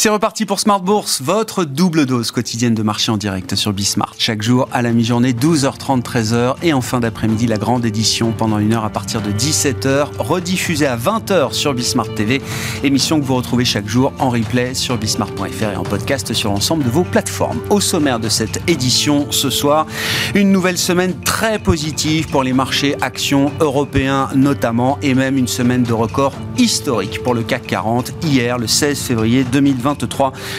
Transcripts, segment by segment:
C'est reparti pour Smart Bourse, votre double dose quotidienne de marché en direct sur Bismart. Chaque jour à la mi-journée, 12h30, 13h et en fin d'après-midi, la grande édition pendant une heure à partir de 17h, rediffusée à 20h sur Bismart TV. Émission que vous retrouvez chaque jour en replay sur bismart.fr et en podcast sur l'ensemble de vos plateformes. Au sommaire de cette édition ce soir, une nouvelle semaine très positive pour les marchés actions européens notamment et même une semaine de record historique pour le CAC 40 hier le 16 février 2020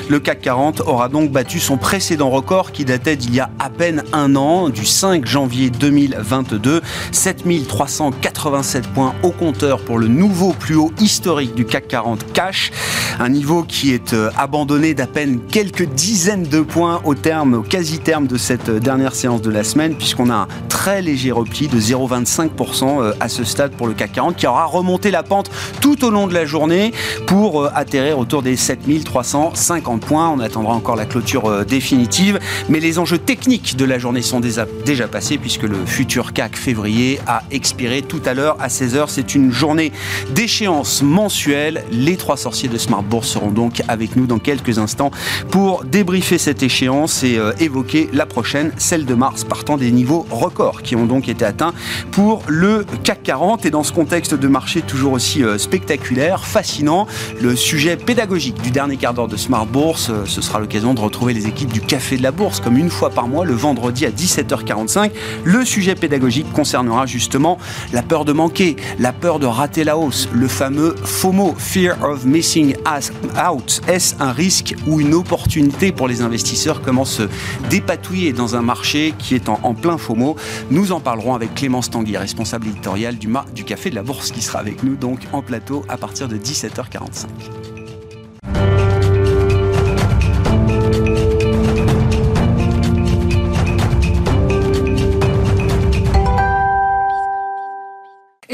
le CAC 40 aura donc battu son précédent record qui datait d'il y a à peine un an, du 5 janvier 2022. 7387 points au compteur pour le nouveau plus haut historique du CAC 40 cash. Un niveau qui est euh, abandonné d'à peine quelques dizaines de points au terme, au quasi-terme de cette dernière séance de la semaine, puisqu'on a un très léger repli de 0,25% euh, à ce stade pour le CAC 40 qui aura remonté la pente tout au long de la journée pour euh, atterrir autour des 7300 350 points. On attendra encore la clôture euh, définitive. Mais les enjeux techniques de la journée sont déjà, passés puisque le futur CAC février a expiré tout à l'heure à 16h. C'est une journée d'échéance mensuelle. Les trois sorciers de Smart Bourse seront donc avec nous dans quelques instants pour débriefer cette échéance et euh, évoquer la prochaine, celle de mars, partant des niveaux records qui ont donc été atteints pour le CAC 40. Et dans ce contexte de marché toujours aussi euh, spectaculaire, fascinant, le sujet pédagogique du dernier quart de Smart Bourse, euh, ce sera l'occasion de retrouver les équipes du Café de la Bourse, comme une fois par mois, le vendredi à 17h45. Le sujet pédagogique concernera justement la peur de manquer, la peur de rater la hausse, le fameux FOMO, Fear of Missing Out. Est-ce un risque ou une opportunité pour les investisseurs? Comment se dépatouiller dans un marché qui est en, plein FOMO? Nous en parlerons avec Clémence Tanguy, responsable éditoriale du, du Café de la Bourse, qui sera avec nous donc en plateau à partir de 17h45.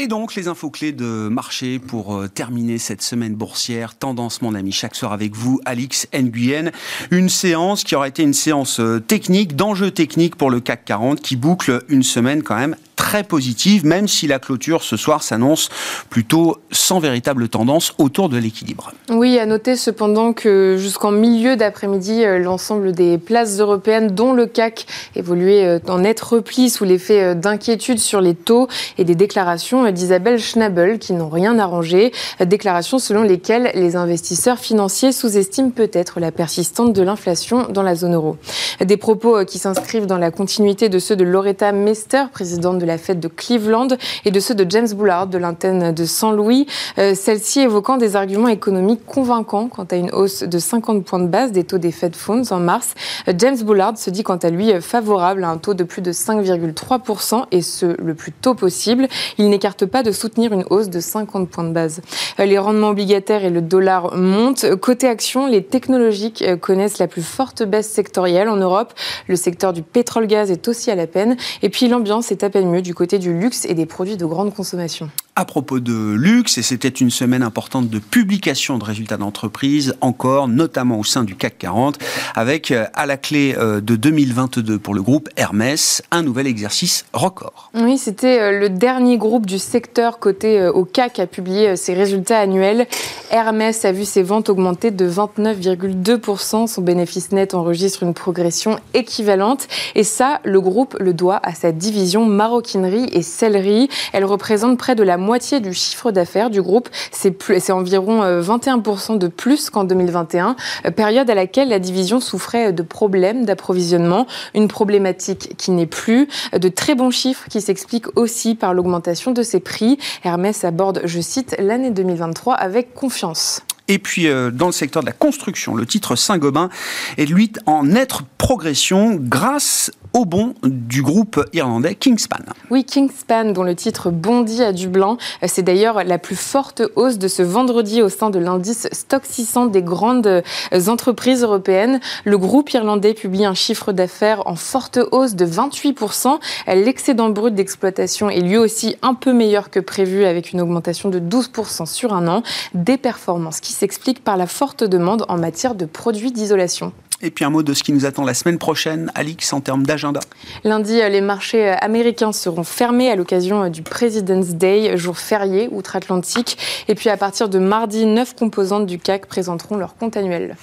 Et donc, les infos clés de marché pour euh, terminer cette semaine boursière. Tendance, mon ami, chaque soir avec vous, Alix Nguyen. Une séance qui aura été une séance euh, technique, d'enjeux techniques pour le CAC 40, qui boucle une semaine quand même très positive, même si la clôture ce soir s'annonce plutôt sans véritable tendance autour de l'équilibre. Oui, à noter cependant que jusqu'en milieu d'après-midi, euh, l'ensemble des places européennes, dont le CAC, évoluait en net repli sous l'effet d'inquiétude sur les taux et des déclarations d'Isabelle Schnabel qui n'ont rien arrangé. Déclarations selon lesquelles les investisseurs financiers sous-estiment peut-être la persistance de l'inflation dans la zone euro. Des propos euh, qui s'inscrivent dans la continuité de ceux de Loretta Mester, présidente de la fête de Cleveland, et de ceux de James Bullard de l'antenne de Saint-Louis, euh, celle-ci évoquant des arguments économiques convaincants quant à une hausse de 50 points de base des taux des Fed Funds en mars. James Bullard se dit quant à lui favorable à un taux de plus de 5,3% et ce le plus tôt possible. Il n'écarte pas de soutenir une hausse de 50 points de base. Euh, les rendements obligataires et le dollar montent. Côté action, les technologiques euh, connaissent la plus forte baisse sectorielle en Europe. Le secteur du pétrole-gaz est aussi à la peine. Et puis l'ambiance est à peine mieux du côté du luxe et des produits de grande consommation à propos de luxe, et c'était une semaine importante de publication de résultats d'entreprise, encore, notamment au sein du CAC 40, avec euh, à la clé euh, de 2022 pour le groupe Hermès, un nouvel exercice record. Oui, c'était euh, le dernier groupe du secteur côté au CAC à publier ses résultats annuels. Hermès a vu ses ventes augmenter de 29,2%, son bénéfice net enregistre une progression équivalente, et ça, le groupe le doit à sa division maroquinerie et sellerie. Elle représente près de la moitié du chiffre d'affaires du groupe. C'est environ 21% euh, de plus qu'en 2021, euh, période à laquelle la division souffrait de problèmes d'approvisionnement, une problématique qui n'est plus, euh, de très bons chiffres qui s'expliquent aussi par l'augmentation de ses prix. Hermès aborde, je cite, l'année 2023 avec confiance. Et puis, dans le secteur de la construction, le titre Saint-Gobain est lui en nette progression grâce au bon du groupe irlandais Kingspan. Oui, Kingspan, dont le titre bondit à du blanc. C'est d'ailleurs la plus forte hausse de ce vendredi au sein de l'indice Stock 600 des grandes entreprises européennes. Le groupe irlandais publie un chiffre d'affaires en forte hausse de 28%. L'excédent brut d'exploitation est lui aussi un peu meilleur que prévu avec une augmentation de 12% sur un an. Des performances qui s'expliquent par la forte demande en matière de produits d'isolation. Et puis un mot de ce qui nous attend la semaine prochaine, Alix, en termes d'agenda. Lundi, les marchés américains seront fermés à l'occasion du President's Day, jour férié outre-Atlantique. Et puis à partir de mardi, neuf composantes du CAC présenteront leur compte annuel.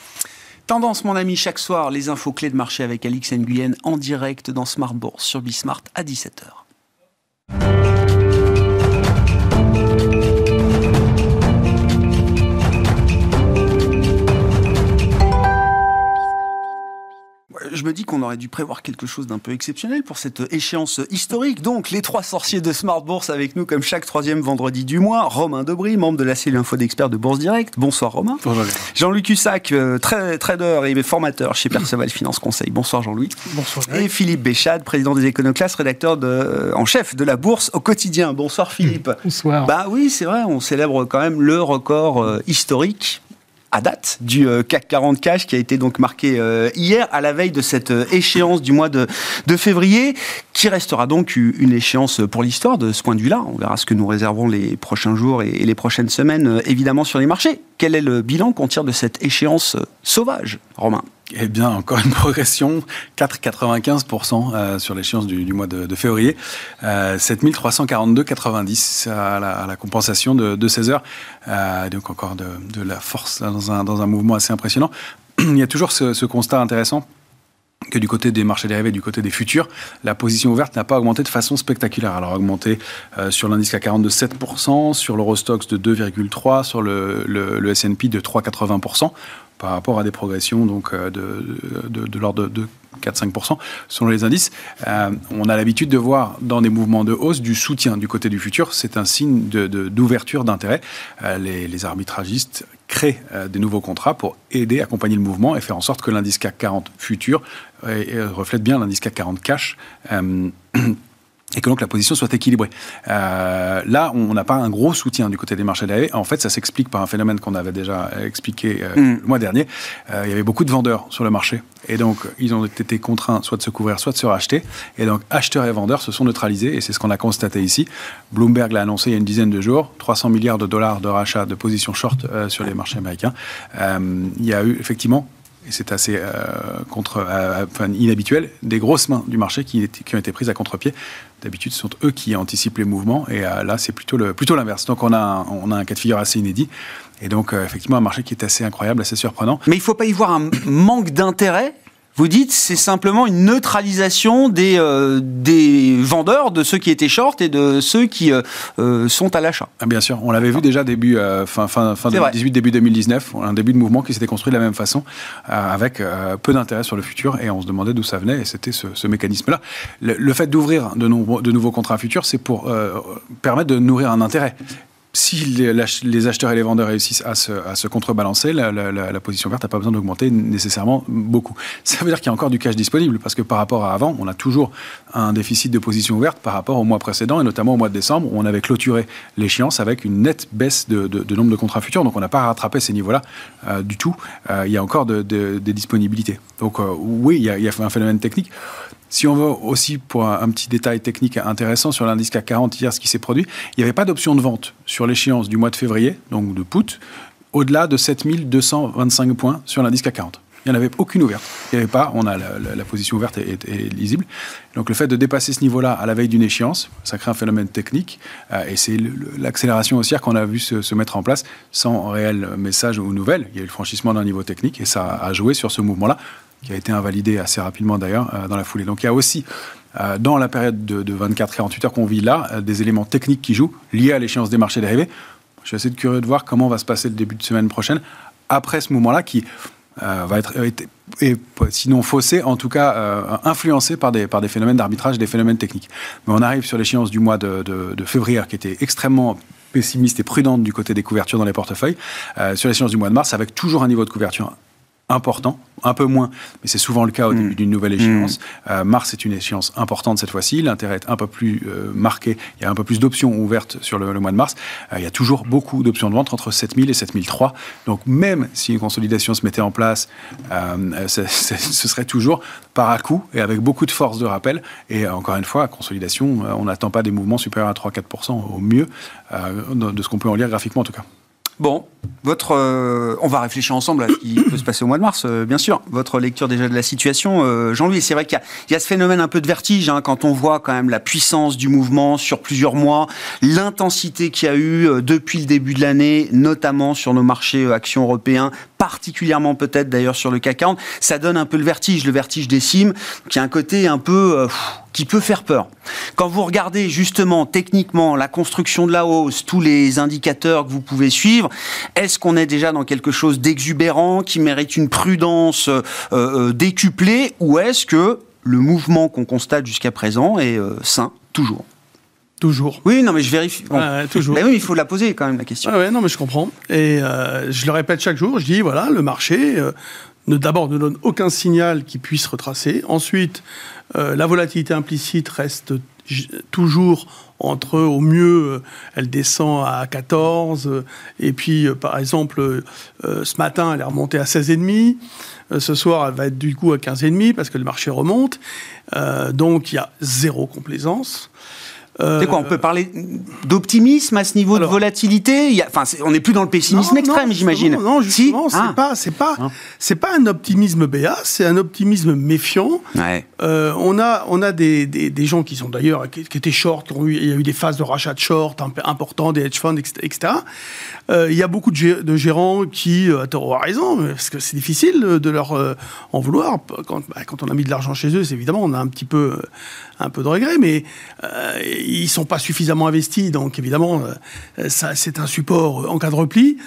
Tendance, mon ami, chaque soir, les infos clés de marché avec Alix Nguyen en direct dans Smart Bourse sur Bismart à 17h. Je me dis qu'on aurait dû prévoir quelque chose d'un peu exceptionnel pour cette échéance historique. Donc, les trois sorciers de Smart Bourse avec nous, comme chaque troisième vendredi du mois. Romain Debry, membre de la cellule info d'experts de Bourse Direct. Bonsoir, Romain. Bonjour. Jean-Luc Hussac, euh, trader et formateur chez Perceval Finance Conseil. Bonsoir, Jean-Louis. Bonsoir. Et Philippe Béchade, président des Éconoclasses, rédacteur de, euh, en chef de la Bourse au quotidien. Bonsoir, Philippe. Bonsoir. Bah oui, c'est vrai, on célèbre quand même le record euh, historique à date du euh, CAC 40 cash qui a été donc marqué euh, hier à la veille de cette euh, échéance du mois de, février qui restera donc une échéance pour l'histoire de ce point de vue-là. On verra ce que nous réservons les prochains jours et les prochaines semaines évidemment sur les marchés. Quel est le bilan qu'on tire de cette échéance sauvage, Romain? Eh bien, encore une progression, 4,95% euh, sur l'échéance du, mois de, février, euh, 7342,90 à, à, la compensation de, de 16 heures. Euh, donc encore de, la force dans, un, mouvement assez impressionnant. Il y a toujours ce, constat intéressant que du côté des marchés dérivés, du côté des futurs, la position ouverte n'a pas augmenté de façon spectaculaire. Elle a augmenté euh, sur l'indice CAC 40 de 7%, sur l'Eurostox de 2,3%, sur le S&P de 3,80% par rapport à des progressions donc, euh, de, l'ordre de, 4-5% selon les indices. Euh, on a l'habitude de voir dans des mouvements de hausse du soutien du côté du futur. C'est un signe d'ouverture d'intérêt. Euh, les, les, arbitragistes créent des nouveaux contrats pour aider, accompagner le mouvement et faire en sorte que l'indice CAC 40 futur reflète bien l'indice CAC 40 cash et que donc la position soit équilibrée. Euh, là, on n'a pas un gros soutien du côté des marchés dérivés. En fait, ça s'explique par un phénomène qu'on avait déjà expliqué euh, mm. le mois dernier. Euh, il y avait beaucoup de vendeurs sur le marché. Et donc, ils ont été contraints soit de se couvrir, soit de se racheter. Et donc, acheteurs et vendeurs se sont neutralisés. Et c'est ce qu'on a constaté ici. Bloomberg l'a annoncé il y a une dizaine de jours. 300 milliards de dollars de rachat de positions short sur les marchés américains. il y a eu effectivement et c'est assez euh, contre, euh, inhabituel, des grosses mains du marché qui, ont été prises à contre-pied. D'habitude, ce sont eux qui anticipent les mouvements, et euh, là, c'est plutôt l'inverse. Donc, on a, on a un cas de figure assez inédit, et donc, effectivement, un marché qui est assez incroyable, assez surprenant. Mais il ne faut pas y voir un manque d'intérêt vous dites c'est simplement une neutralisation des, euh, des vendeurs, de ceux qui étaient short et de ceux qui euh, euh, sont à l'achat. Ah, bien sûr, on l'avait vu déjà début fin, fin, fin 2018, début 2019, un début de mouvement qui s'était construit de la même façon, avec peu d'intérêt sur le futur, et on se demandait d'où ça venait, et c'était ce, mécanisme-là. Le, fait d'ouvrir de, de, nouveaux contrats futurs, c'est pour permettre de nourrir un intérêt si les, acheteurs et les vendeurs réussissent à se, contrebalancer, la, position verte n'a pas besoin d'augmenter nécessairement beaucoup. Ça veut dire qu'il y a encore du cash disponible, parce que par rapport à avant, on a toujours un déficit de position ouverte par rapport au mois précédent, et notamment au mois de décembre, où on avait clôturé l'échéance avec une nette baisse de, nombre de contrats futurs. Donc on n'a pas rattrapé ces niveaux-là euh, du tout. Euh, il y a encore des disponibilités. Donc euh, oui, il y a un phénomène technique. Si on veut aussi, pour un, petit détail technique intéressant sur l'indice CAC 40 hier, ce qui s'est produit, il n'y avait pas d'option de vente sur l'échéance du mois de février, donc de put, au-delà de 7225 points sur l'indice CAC 40. Il n'y en avait aucune ouverte. Il n'y avait pas, on a la, position ouverte est, lisible. Donc le fait de dépasser ce niveau-là à la veille d'une échéance, ça crée un phénomène technique. Euh, et c'est l'accélération haussière qu'on a vu se, se, mettre en place sans réel message ou nouvelle. Il y a eu le franchissement d'un niveau technique et ça a joué sur ce mouvement-là qui a été invalidé assez rapidement d'ailleurs euh, dans la foulée. Donc il y a aussi euh, dans la période de, 24-48 heures qu'on vit là, euh, des éléments techniques qui jouent liés à l'échéance des marchés dérivés. Je suis assez curieux de voir comment va se passer le début de semaine prochaine après ce moment-là qui va être, et, sinon faussé, en tout cas influencé par des, par des phénomènes d'arbitrage, des phénomènes techniques. Mais on arrive sur l'échéance du mois de, février qui était extrêmement pessimiste et prudente du côté des couvertures dans les portefeuilles, sur l'échéance du mois de mars avec toujours un niveau de couverture important, un peu moins, mais c'est souvent le cas au début mm. d'une nouvelle échéance. Mm. Euh, mars est une échéance importante cette fois-ci, l'intérêt est un peu plus euh, marqué, il y a un peu plus d'options ouvertes sur le, mois de mars. Euh, il y a toujours beaucoup d'options de vente entre 7000 et 7003. Donc même si une consolidation se mettait en place, ce serait toujours par à coup et avec beaucoup de force de rappel. Et encore une fois, consolidation, on n'attend pas des mouvements supérieurs à 3-4% au mieux, de ce qu'on peut en lire graphiquement en tout cas. Bon, votre, euh, on va réfléchir ensemble à ce qui peut se passer au mois de mars, euh, bien sûr. Votre lecture déjà de la situation, euh, Jean-Louis, c'est vrai qu'il y, a ce phénomène un peu de vertige hein, quand on voit quand même la puissance du mouvement sur plusieurs mois, l'intensité qu'il y a eu depuis le début de l'année, notamment sur nos marchés actions européens, particulièrement peut-être d'ailleurs sur le CAC 40, ça donne un peu le vertige, le vertige des cimes, qui a un côté un peu qui peut faire peur. Quand vous regardez justement techniquement la construction de la hausse, tous les indicateurs que vous pouvez suivre, est-ce qu'on est déjà dans quelque chose d'exubérant qui mérite une prudence euh, euh, décuplée ou est-ce que le mouvement qu'on constate jusqu'à présent est euh, sain toujours? Toujours. Oui, non, mais je vérifie. toujours. Mais oui, il faut la poser quand même, la question. Ah ouais, non, mais je comprends. Et je le répète chaque jour, je dis, voilà, le marché, d'abord ne donne aucun signal qui puisse retracer. Ensuite, euh, la volatilité implicite reste toujours entre, au mieux, euh, elle descend à 14, euh, et puis, par exemple, ce matin, elle est remontée à 16,5. Ce soir, elle va être du coup à 15,5 parce que le marché remonte. donc, il y a zéro complaisance. C'est quoi On peut parler d'optimisme à ce niveau de volatilité Il enfin, On n'est plus dans le pessimisme extrême, j'imagine. Non, justement, c'est ah. pas, c'est pas, ah. c'est pas un optimisme béat, c'est un optimisme méfiant. Euh, on a, on a des, des, gens qui sont d'ailleurs qui, étaient short, il y a eu des phases de rachat de short importants, des hedge funds, etc. Euh, il y a beaucoup de, gérants qui, à tort raison, parce que c'est difficile de leur euh, en vouloir. Quand, bah, quand on a mis de l'argent chez eux, c'est évidemment, on a un petit peu, un peu de regret, mais ils sont pas suffisamment investis, donc évidemment, euh, c'est un support en cas de repli.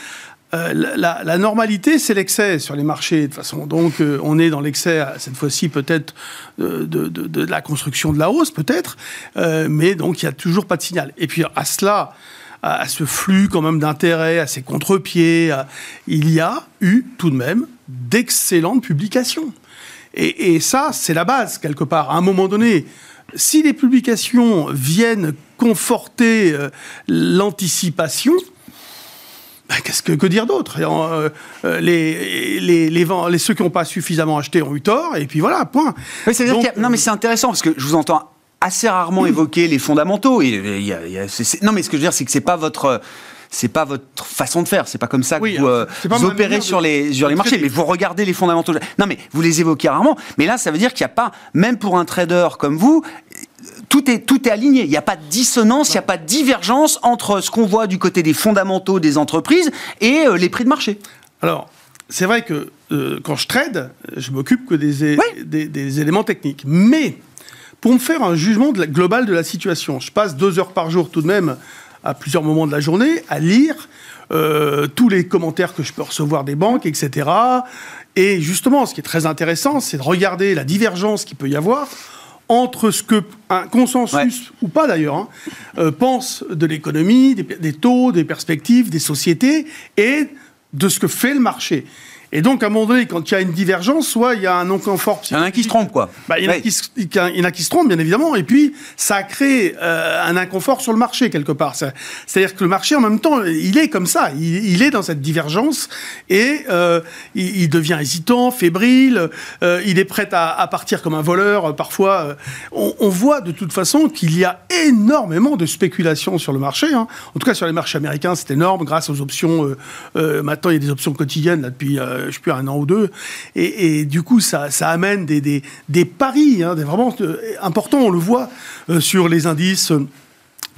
Euh, la, normalité, c'est l'excès sur les marchés, de toute façon. Donc, euh, on est dans l'excès, cette fois-ci, peut-être, de, la construction de la hausse, peut-être, mais donc, il n'y a toujours pas de signal. Et puis, à cela, à, ce flux, quand même, d'intérêt, à ces contre-pieds, il y a eu, tout de même, d'excellentes publications. Et, ça, c'est la base, quelque part. À un moment donné, si les publications viennent conforter euh, l'anticipation, ben, qu'est-ce que, que, dire d'autre? Euh, euh, les, les, les, Ceux qui n'ont pas suffisamment acheté ont eu tort, et puis voilà, point. non, mais c'est intéressant, parce que je vous entends assez rarement évoquer les fondamentaux. non, mais ce que je veux dire, c'est que c'est pas votre c'est pas votre façon de faire, c'est pas comme ça que vous, euh, opérez sur les, sur les marchés, mais vous regardez les fondamentaux. Non, mais vous les évoquez rarement, mais là, ça veut dire qu'il n'y a pas, même pour un trader comme vous, tout est, tout est aligné. Il n'y a pas de dissonance, il n'y a pas de divergence entre ce qu'on voit du côté des fondamentaux des entreprises et euh, les prix de marché. Alors, c'est vrai que euh, quand je trade, je m'occupe que des, des, éléments techniques. Mais pour me faire un jugement global de la situation, je passe deux heures par jour tout de même à plusieurs moments de la journée à lire euh, tous les commentaires que je peux recevoir des banques, etc. Et justement, ce qui est très intéressant, c'est de regarder la divergence qu'il peut y avoir entre ce que un consensus ou pas d'ailleurs hein, euh, pense de l'économie, des, taux, des perspectives, des sociétés et de ce que fait le marché. Et donc, à un moment donné, quand il y a une divergence, soit il y a un non-confort Il y en a qui se trompent, quoi. Bah, il, y en a qui, se trompent, bien évidemment. Et puis, ça crée euh, un inconfort sur le marché, quelque part. C'est-à-dire que le marché, en même temps, il est comme ça. Il, est dans cette divergence et euh, il, devient hésitant, fébrile. Euh, il est prêt à, partir comme un voleur. Parfois, on, voit de toute façon qu'il y a énormément de spéculation sur le marché. Hein. En tout cas, sur les marchés américains, c'est énorme grâce aux options. maintenant, il y a des options quotidiennes là, depuis je sais plus, un an ou deux. Et, du coup, ça, amène des, des, paris hein, vraiment euh, importants. On le voit euh, sur les indices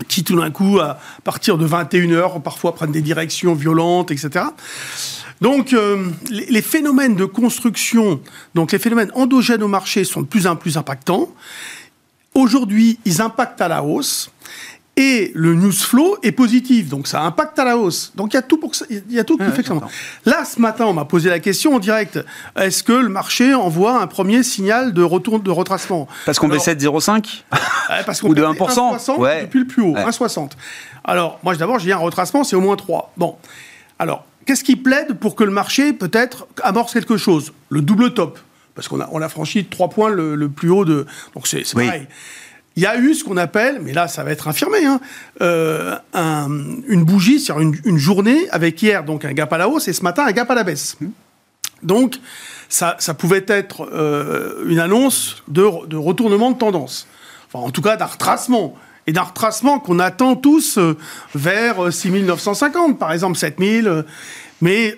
qui tout d'un coup, à partir de 21h, parfois prennent des directions violentes, etc. Donc, les, phénomènes de construction, donc les phénomènes endogènes au marché sont de plus en plus impactants. Aujourd'hui, ils impactent à la hausse et le news flow est positif, donc ça impacte à la hausse. Donc il y a tout pour ça, il y a tout qui fait que ça. Là, ce matin, on m'a posé la question en direct est-ce que le marché envoie un premier signal de retour de retracement Parce qu'on baissait de 0,5 parce qu'on Ou de 1%, 1 ouais. depuis le plus haut, 1,60. Alors, moi, d'abord, j'ai un retracement, c'est au moins 3. Bon. Alors, qu'est-ce qui plaide pour que le marché peut-être amorce quelque chose? Le double top. Parce qu'on a, on a franchi trois points le, plus haut de. Donc c'est pareil. Il y a eu ce qu'on appelle, mais là ça va être infirmé, hein, euh, une bougie, c'est-à-dire une, journée avec hier donc un gap à la hausse et ce matin un gap à la baisse. Donc ça, ça pouvait être euh, une annonce de, de, retournement de tendance, enfin en tout cas d'un retracement et d'un retracement qu'on attend tous euh, vers 6950 par exemple 7000. mais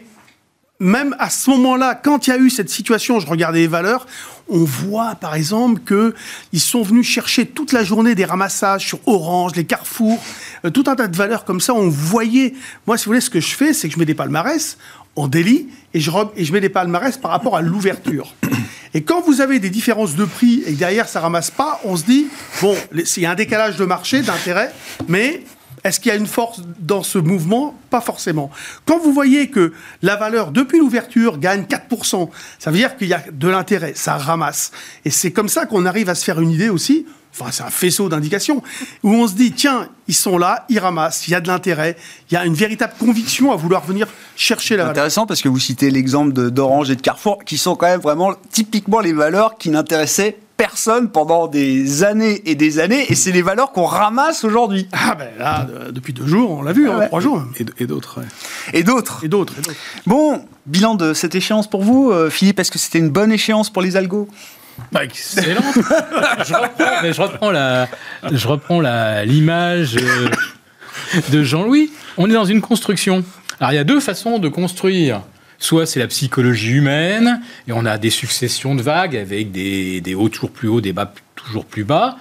même à ce moment-là, quand il y a eu cette situation, je regardais les valeurs, on voit par exemple qu'ils sont venus chercher toute la journée des ramassages sur Orange, les Carrefour, euh, tout un tas de valeurs comme ça. On voyait, moi si vous voulez, ce que je fais, c'est que je mets des palmarès en délit et je, et je mets des palmarès par rapport à l'ouverture. Et quand vous avez des différences de prix et que derrière ça ramasse pas, on se dit, bon, il y a un décalage de marché, d'intérêt, mais est-ce qu'il y a une force dans ce mouvement? Pas forcément. Quand vous voyez que la valeur, depuis l'ouverture, gagne 4%, ça veut dire qu'il y a de l'intérêt, ça ramasse. Et c'est comme ça qu'on arrive à se faire une idée aussi, enfin c'est un faisceau d'indications, où on se dit, tiens, ils sont là, ils ramassent, il y a de l'intérêt, il y a une véritable conviction à vouloir venir chercher la valeur. Intéressant parce que vous citez l'exemple d'Orange et de Carrefour, qui sont quand même vraiment typiquement les valeurs qui n'intéressaient personne pendant des années et des années, et c'est les valeurs qu'on ramasse aujourd'hui. Ah ben là, depuis deux jours, on l'a vu, hein, trois jours. Et, d'autres. Et d'autres. Et d'autres. Bon, bilan de cette échéance pour vous, euh, Philippe, est-ce que c'était une bonne échéance pour les algos? Bah, excellent. je reprends, je reprends la, je reprends la l'image euh, de Jean-Louis. On est dans une construction. Alors il y a deux façons de construire Soit c'est la psychologie humaine, et on a des successions de vagues avec des, hauts toujours plus hauts, des bas toujours plus bas.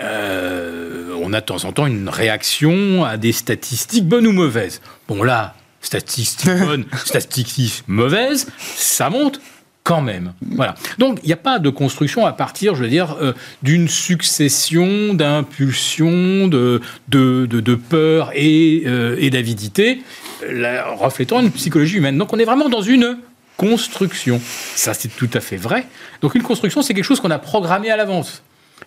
Euh, on a de temps en temps une réaction à des statistiques bonnes ou mauvaises. Bon là, statistiques bonnes, statistiques mauvaises, ça monte quand même. Voilà. Donc, il n'y a pas de construction à partir, je veux dire, euh, d'une succession d'impulsions, de, de, de, peur et, euh, et d'avidité, reflétant une psychologie humaine. Donc, on est vraiment dans une construction. Ça, c'est tout à fait vrai. Donc, une construction, c'est quelque chose qu'on a programmé à l'avance.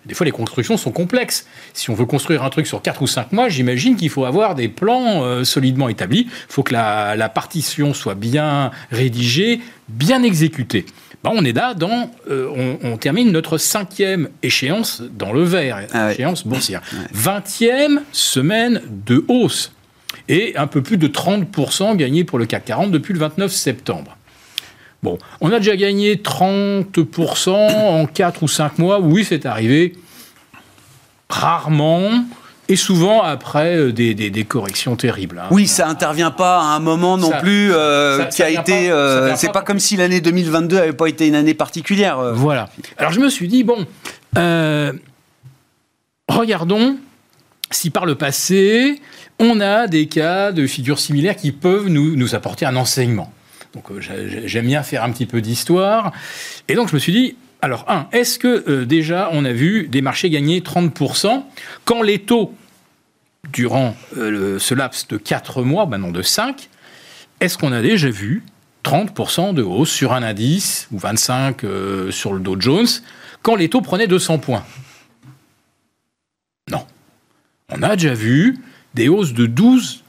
Des fois, les constructions sont complexes. Si on veut construire un truc sur 4 ou 5 mois, j'imagine qu'il faut avoir des plans euh, solidement établis. Il faut que la, partition soit bien rédigée, bien exécutée. Ben, on est là dans. Euh, on, termine notre cinquième échéance dans le vert, ah échéance boursière. Vingtième semaine de hausse. Et un peu plus de 30% gagné pour le CAC 40 depuis le 29 septembre. Bon, on a déjà gagné 30% en 4 ou 5 mois. Oui, c'est arrivé. Rarement. Et souvent après euh, des, corrections terribles. Hein. Oui, ça intervient pas à un moment non plus euh, qui a été. Euh, c'est pas, comme si l'année 2022 avait pas été une année particulière. Voilà. Alors je me suis dit bon, regardons si par le passé on a des cas de figures similaires qui peuvent nous, apporter un enseignement. Donc euh, j'aime bien faire un petit peu d'histoire. Et donc je me suis dit, alors un, est-ce que euh, déjà on a vu des marchés gagner 30% quand les taux, durant euh, ce laps de 4 mois, maintenant de 5, est-ce qu'on a déjà vu 30% de hausse sur un indice, ou 25% sur le Dow Jones, quand les taux prenaient 200 points? On a déjà vu des hausses de 12,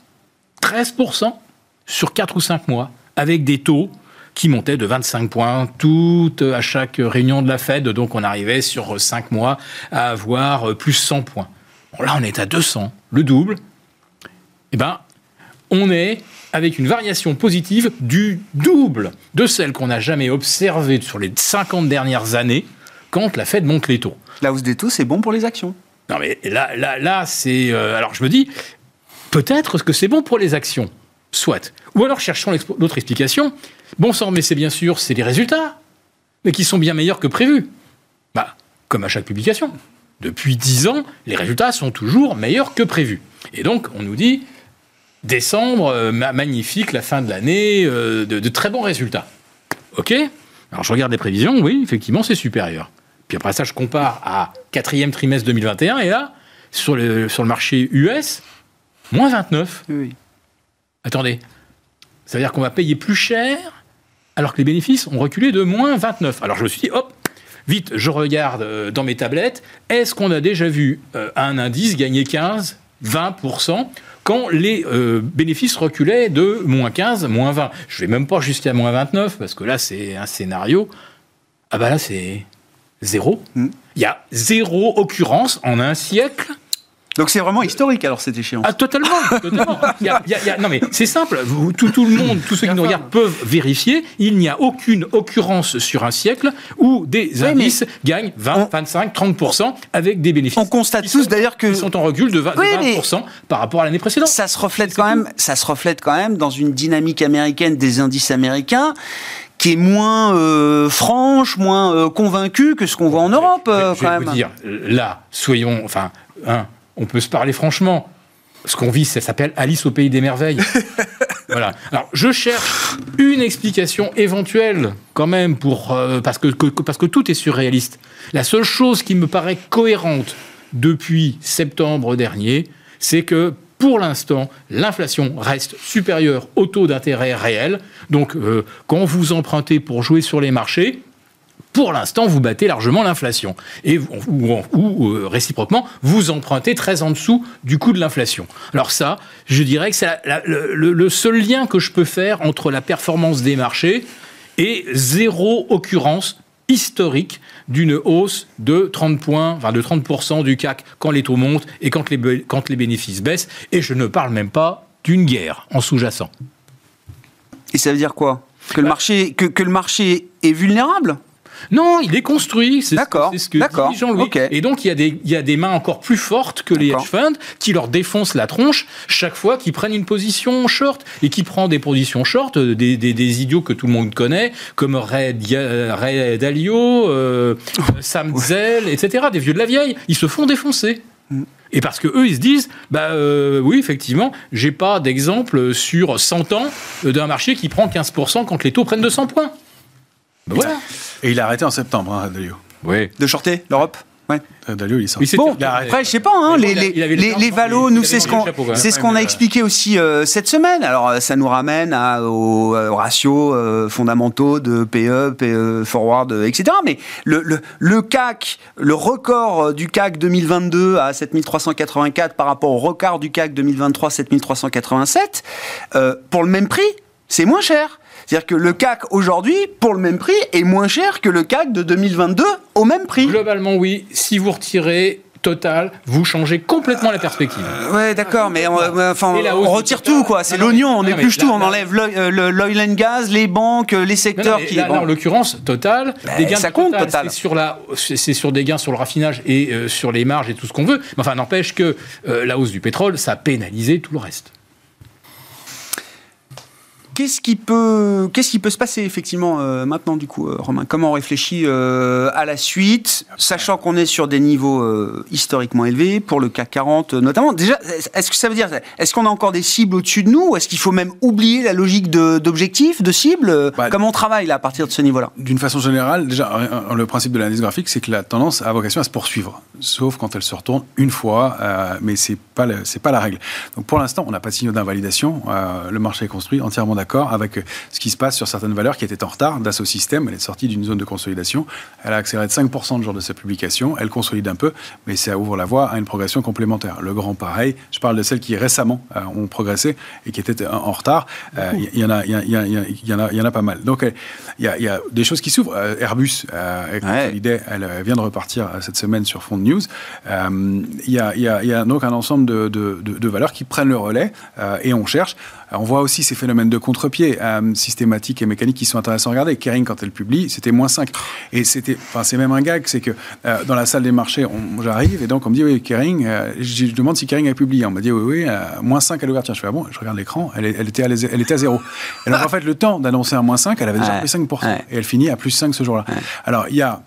13% sur 4 ou 5 mois avec des taux qui montaient de 25 points tout à chaque réunion de la Fed. Donc on arrivait sur 5 mois à avoir plus 100 points. Là, on est à 200, le double. Eh bien, on est avec une variation positive du double de celle qu'on n'a jamais observée sur les 50 dernières années quand la Fed monte les taux. La hausse des taux, c'est bon pour les actions. Non, mais là, là, là c'est. Euh, alors, je me dis, peut-être que c'est bon pour les actions. Soit. Ou alors cherchons l'autre explication. Bon sang, mais c'est bien sûr, c'est les résultats, mais qui sont bien meilleurs que prévu. Bah, comme à chaque publication. Depuis dix ans, les résultats sont toujours meilleurs que prévu. Et donc, on nous dit, décembre, euh, magnifique, la fin de l'année, euh, de, très bons résultats. OK? Alors, je regarde les prévisions, oui, effectivement, c'est supérieur. Puis après ça, je compare à quatrième trimestre 2021, et là, sur le, sur le marché US, moins 29. Oui. Attendez, ça veut dire qu'on va payer plus cher alors que les bénéfices ont reculé de moins 29. Alors je me suis dit, hop, vite, je regarde euh, dans mes tablettes, est-ce qu'on a déjà vu euh, un indice gagner 15, 20% quand les euh, bénéfices reculaient de moins 15, moins 20. Je vais même pas jusqu'à moins 29, parce que là, c'est un scénario. Ah bah là, c'est zéro. Hmm. Il y a zéro occurrence en un siècle donc c'est vraiment historique alors cette échéance. Ah totalement, totalement. non mais c'est simple, tout, tout, le monde, tous ceux qui nous regardent peuvent vérifier, il n'y a aucune occurrence sur un siècle où des indices gagnent 20, 25, 30% avec des bénéfices. On constate tous d'ailleurs que... Ils sont en recul de 20%, par rapport à l'année précédente. Ça se reflète quand même, ça se reflète quand même dans une dynamique américaine des indices américains qui est moins euh, franche, moins euh, convaincue que ce qu'on voit en Europe. Euh, je, vais vous dire, là, soyons, enfin, on peut se parler franchement. Ce qu'on vit, ça s'appelle Alice au pays des merveilles. voilà. Alors, je cherche une explication éventuelle, quand même, pour euh, parce que, parce que tout est surréaliste. La seule chose qui me paraît cohérente depuis septembre dernier, c'est que pour l'instant, l'inflation reste supérieure au taux d'intérêt réel. Donc, euh, quand vous empruntez pour jouer sur les marchés, pour l'instant, vous battez largement l'inflation. Et, ou, euh, réciproquement, vous empruntez très en dessous du coût de l'inflation. Alors ça, je dirais que c'est le, seul lien que je peux faire entre la performance des marchés et zéro occurrence historique d'une hausse de 30 points, enfin de 30% du CAC quand les taux montent et quand les, quand les bénéfices baissent. Et je ne parle même pas d'une guerre en sous-jacent. Et ça veut dire quoi? Que le, bah marché, que, que le marché est vulnérable? Non, il est construit. C'est ce que dit Jean-Louis. Et donc, il y, a des, il y a des mains encore plus fortes que les hedge funds qui leur défoncent la tronche chaque fois qu'ils prennent une position short. Et qui prend des positions short, euh, des, des, idiots que tout le monde connaît, comme Ray, Ray Dalio, euh, Sam Zell, etc., des vieux de la vieille. Ils se font défoncer. Mm. Et parce que eux, ils se disent, bah euh, oui, effectivement, j'ai pas d'exemple sur 100 ans d'un marché qui prend 15% quand les taux prennent 200 points. Ben voilà. Et il a arrêté en septembre, hein, Dalio. Oui. De shorter l'Europe Ouais. Euh, Dalio, il sort. bon, après, je sais pas, hein, les, les, les, valos, nous, c'est ce qu'on c'est ce qu'on a expliqué aussi euh, cette semaine. Alors, euh, ça nous ramène à, aux, ratios fondamentaux de PE, PE forward, etc. Mais le, le, le, CAC, le record du CAC 2022 à 7384 par rapport au record du CAC 2023 7387, pour le même prix, c'est moins cher. C'est-à-dire que le CAC aujourd'hui, pour le même prix, est moins cher que le CAC de 2022 au même prix. Globalement, oui. Si vous retirez total, vous changez complètement la perspective. Euh, ouais, d'accord, mais on, enfin, on retire tout, quoi. C'est l'oignon, on épluche tout, on enlève euh, l'oil and gas, les banques, les secteurs qui. Là, en l'occurrence, total, bah, des gains ça compte, total. C'est sur la, c'est sur des gains sur le raffinage et euh, sur les marges et tout ce qu'on veut. Mais enfin, n'empêche que la hausse du pétrole, ça a pénalisé tout le reste. Qu'est-ce qui peut, qu'est-ce qui peut se passer effectivement euh, maintenant du coup, euh, Romain? Comment on réfléchit euh, à la suite, sachant qu'on est sur des niveaux historiquement élevés pour le CAC 40 notamment? Déjà, est-ce que ça veut dire, est-ce qu'on a encore des cibles au-dessus de nous, ou est-ce qu'il faut même oublier la logique d'objectif, de, cible bah, Comment on travaille là à partir de ce niveau-là? D'une façon générale, déjà, le principe de l'analyse graphique, c'est que la tendance a vocation à se poursuivre, sauf quand elle se retourne une fois, mais c'est pas c'est pas la règle. Donc pour l'instant, on n'a pas de signaux d'invalidation. le marché est construit entièrement d'accord avec ce qui se passe sur certaines valeurs qui étaient en retard. Dassault Systèmes, elle est sortie d'une zone de consolidation. Elle a accéléré de 5% le jour de sa publication. Elle consolide un peu, mais ça ouvre la voie à une progression complémentaire. Le grand, pareil. Je parle de celles qui récemment euh, ont progressé et qui étaient en retard. Il y, en a, il y, en a, il y en a pas mal. Donc il y, a des choses qui s'ouvrent. Euh, Airbus, euh, l'idée, elle vient de repartir cette semaine sur Fond News. Il y, a, donc un ensemble de, de, valeurs qui prennent le relais et on cherche on voit aussi ces phénomènes de contre-pied euh, systématiques et mécaniques qui sont intéressants à regarder. Kering, quand elle publie, c'était moins 5. Et c'était, enfin, c'est même un gag, c'est que euh, dans la salle des marchés, j'arrive et donc on me dit, oui, Kering, euh, je, demande si Kering a publié. On me dit, oui, oui, moins 5 à l'ouverture. Je fais, ah bon, je regarde l'écran, elle, était à, elle était à zéro. Et donc, en fait, le temps d'annoncer un moins 5, elle avait déjà pris 5%. Et elle finit à plus 5 ce jour-là. Alors, il y a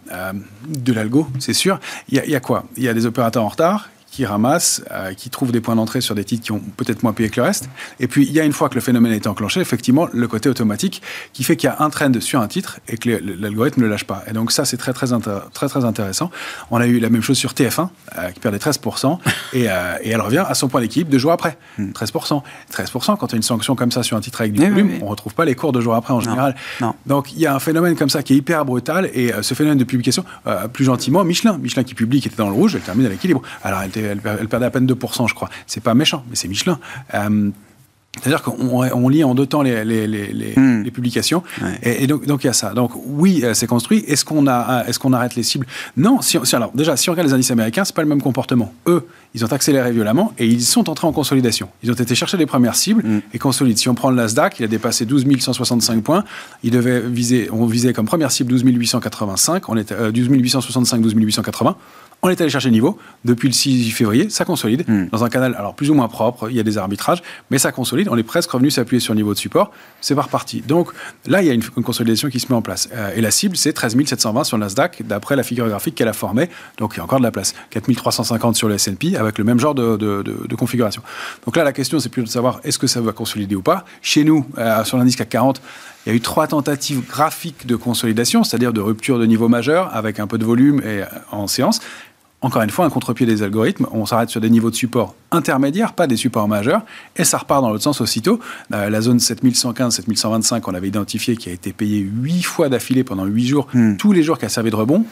de l'algo, c'est sûr. Il y, y, a quoi? Il y a des opérateurs en retard qui ramassent, euh, qui trouvent des points d'entrée sur des titres qui ont peut-être moins payé que le reste. Et puis, il y a une fois que le phénomène est enclenché, effectivement, le côté automatique qui fait qu'il y a un trend sur un titre et que l'algorithme ne le lâche pas. Et donc, ça, c'est très très, très, très intéressant. On a eu la même chose sur TF1, euh, qui perdait 13%, et, euh, et, elle revient à son point d'équilibre deux jours après. 13%. Hmm. 13%, quand tu as une sanction comme ça sur un titre avec du volume, on ne retrouve pas les cours deux jours après en général. Non. Donc, il y a un phénomène comme ça qui est hyper brutal, et ce phénomène de publication, plus gentiment, Michelin. Michelin qui publie, qui était dans le rouge, elle termine à l'équilibre. Alors, elle était, elle, perdait à peine 2%, je crois. C'est pas méchant, mais c'est Michelin. Euh, c'est-à-dire qu'on lit en deux temps les, les, les, les hmm. publications, et, donc, donc il y a ça. Donc oui, euh, c'est construit. Est-ce qu'on a, est-ce qu'on arrête les cibles? Non. Si, alors déjà, si on regarde les indices américains, c'est pas le même comportement. Eux, ils ont accéléré violemment et ils sont entrés en consolidation. Ils ont été chercher les premières cibles hmm. et consolident. Si on prend le Nasdaq, il a dépassé 12 165 points. Il devait viser, on visait comme première cible 12 885. On était euh, 12 865, 12 880. On est allé chercher le niveau. Depuis le 6 février, ça consolide hmm. dans un canal alors plus ou moins propre. Il y a des arbitrages, mais ça consolide. On est presque revenu s'appuyer sur le niveau de support. C'est par partie. Donc là, il y a une, consolidation qui se met en place. Euh, et la cible, c'est 13 720 sur le Nasdaq, d'après la figure graphique qu'elle a formée. Donc il y a encore de la place. 4 350 sur le S&P avec le même genre de, configuration. Donc là, la question, c'est plus de savoir est-ce que ça va consolider ou pas. Chez nous, euh, sur l'indice CAC 40, il y a eu trois tentatives graphiques de consolidation, c'est-à-dire de rupture de niveau majeur avec un peu de volume et euh, en séance. Encore une fois, un contre-pied des algorithmes. On s'arrête sur des niveaux de support intermédiaires, pas des supports majeurs, et ça repart dans l'autre sens aussitôt. Euh, la zone 7115, 7125 qu'on avait identifiée, qui a été payée huit fois d'affilée pendant huit jours, hmm. tous les jours qui a servi de rebond,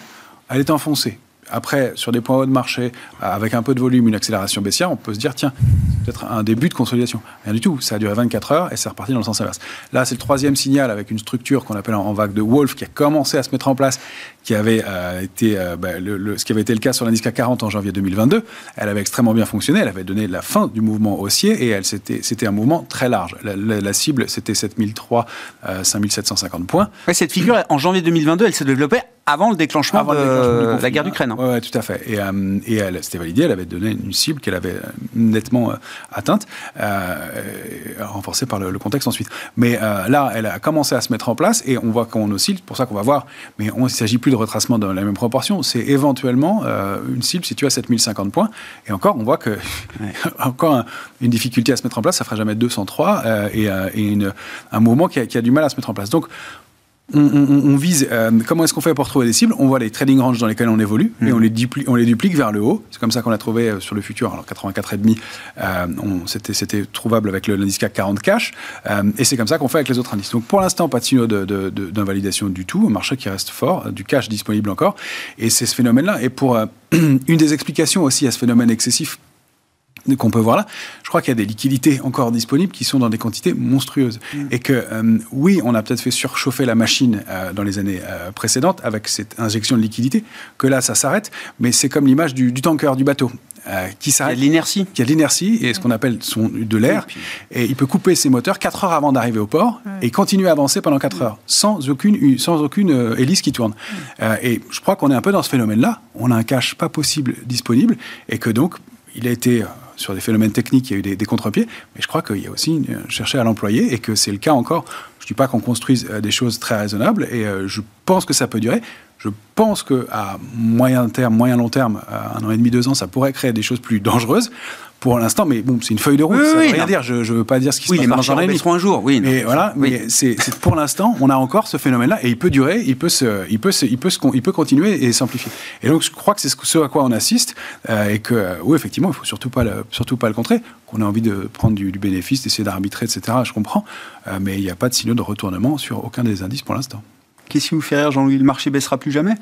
elle est enfoncée après, sur des points hauts de marché, avec un peu de volume, une accélération baissière, on peut se dire, tiens, c'est peut-être un début de consolidation. Rien du tout. Ça a duré 24 heures et c'est reparti dans le sens inverse. Là, c'est le troisième signal avec une structure qu'on appelle en, vague de Wolf qui a commencé à se mettre en place, qui avait euh, été, euh, bah, le, ce qui avait été le cas sur l'indice CAC 40 en janvier 2022. Elle avait extrêmement bien fonctionné. Elle avait donné la fin du mouvement haussier et elle, c'était, c'était un mouvement très large. La, cible, c'était 7003, 5750 points. cette figure, en janvier 2022, elle s'est développée avant le déclenchement, de, la guerre d'Ukraine. Oui, tout à fait. Et, euh, et elle, c'était validé, elle avait donné une cible qu'elle avait euh, nettement euh, atteinte, renforcée par le, contexte ensuite. Mais là, elle a commencé à se mettre en place et on voit qu'on oscille, c'est pour ça qu'on va voir, mais il ne s'agit plus de retracement dans la même proportion, c'est éventuellement une cible située à 7050 points. Et encore, on voit que encore une difficulté à se mettre en place, ça fera jamais 203 et, et une, un mouvement qui a, qui a, du mal à se mettre en place. Donc, on, vise, euh, comment est-ce qu'on fait pour trouver des cibles? On voit les trading ranges dans lesquels on évolue et mm. on les, duplique, on les duplique vers le haut. C'est comme ça qu'on a trouvé euh, sur le futur. Alors 84,5, euh, c'était, trouvable avec l'indice CAC 40 cash. Euh, et c'est comme ça qu'on fait avec les autres indices. Donc pour l'instant, pas de signaux d'invalidation du tout. Un marché qui reste fort, du cash disponible encore. Et c'est ce phénomène-là. Et pour une des explications aussi à ce phénomène excessif qu'on peut voir là, je crois qu'il y a des liquidités encore disponibles qui sont dans des quantités monstrueuses. Mm. Et que euh, oui, on a peut-être fait surchauffer la machine euh, dans les années euh, précédentes avec cette injection de liquidité, que là, ça s'arrête, mais c'est comme l'image du, tanker, du bateau. qui s'arrête. Il y a de l'inertie. Qui a de l'inertie et ce qu'on appelle son, de l'air. Et il peut couper ses moteurs 4 heures avant d'arriver au port et continuer à avancer pendant 4 heures sans aucune, sans aucune hélice qui tourne. et je crois qu'on est un peu dans ce phénomène-là. On a un cash pas possible disponible et que donc il a été sur des phénomènes techniques, il y a eu des, contre-pieds, mais je crois qu'il y a aussi une, chercher à l'employer et que c'est le cas encore. Je ne dis pas qu'on construise euh, des choses très raisonnables et euh, je pense que ça peut durer. Je pense qu'à moyen terme, moyen long terme, un an et demi, deux ans, ça pourrait créer des choses plus dangereuses pour l'instant, mais bon, c'est une feuille de route. ça veut rien dire. Je, ne veux pas dire ce qui oui, se passe dans un un jour. Oui. Mais voilà. Mais c'est pour l'instant, on a encore ce phénomène-là et il peut durer, il peut se, il peut se, il peut se, il peut continuer et s'amplifier. Et donc, je crois que c'est ce à quoi on assiste euh, et que, euh, oui, effectivement, il faut surtout pas le, surtout pas le contrer. Qu'on a envie de prendre du, bénéfice, d'essayer d'arbitrer, etc. Je comprends, euh, mais il n'y a pas de signaux de retournement sur aucun des indices pour l'instant. Qu'est-ce qui vous fait rire, Jean-Louis? Le marché baissera plus jamais?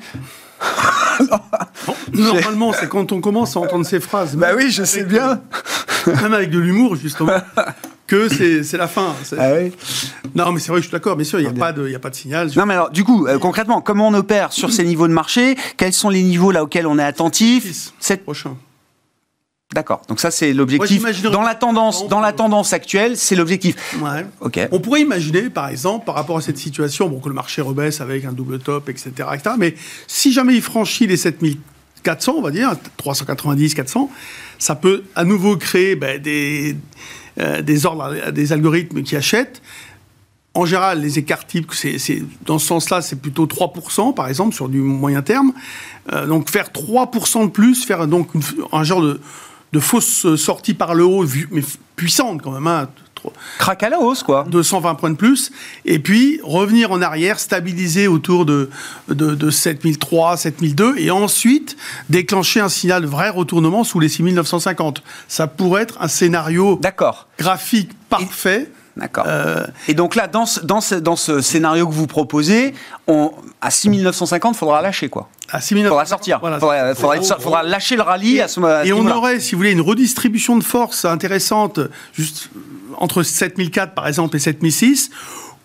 Normalement, c'est quand on commence à entendre ces phrases. Bah oui, je sais bien. Même avec de l'humour, justement. que c'est la fin. Ah oui non, mais c'est vrai, je suis d'accord. Bien sûr, il n'y a, pas de, a pas de signal. Non, mais alors, du coup, euh, concrètement, comment on opère sur ces niveaux de marché? Quels sont les niveaux là auxquels on est attentif? Cette... Prochain. D'accord. Donc ça, c'est l'objectif. Dans la tendance, dans la tendance actuelle, c'est l'objectif. Ouais. Ok. On pourrait imaginer, par exemple, par rapport à cette situation, bon, que le marché rebaisse avec un double top, etc., etc. Mais si jamais il franchit les 7400, on va dire, 390, 400, ça peut à nouveau créer ben, des, euh, des ordres, des algorithmes qui achètent. En général, les écarts types, c'est, dans ce sens-là, c'est plutôt 3%, par exemple, sur du moyen terme. Euh, donc faire 3% de plus, faire donc un genre de, de fausses sorties par le haut, mais puissantes quand même. Hein, Crac à la hausse, quoi. 220 points de plus. Et puis, revenir en arrière, stabiliser autour de, de, de 7003, 7002, et ensuite déclencher un signal de vrai retournement sous les 6950. Ça pourrait être un scénario graphique parfait. D'accord. Et donc là, dans ce, dans, ce, dans ce scénario que vous proposez, on, à 6950, il faudra lâcher quoi à 6950. faudra sortir. Il faudra, faudra, lâcher le rallye à ce moment-là. Et on aurait, si vous voulez, une redistribution de force intéressante, juste entre 7004 par exemple et 7006,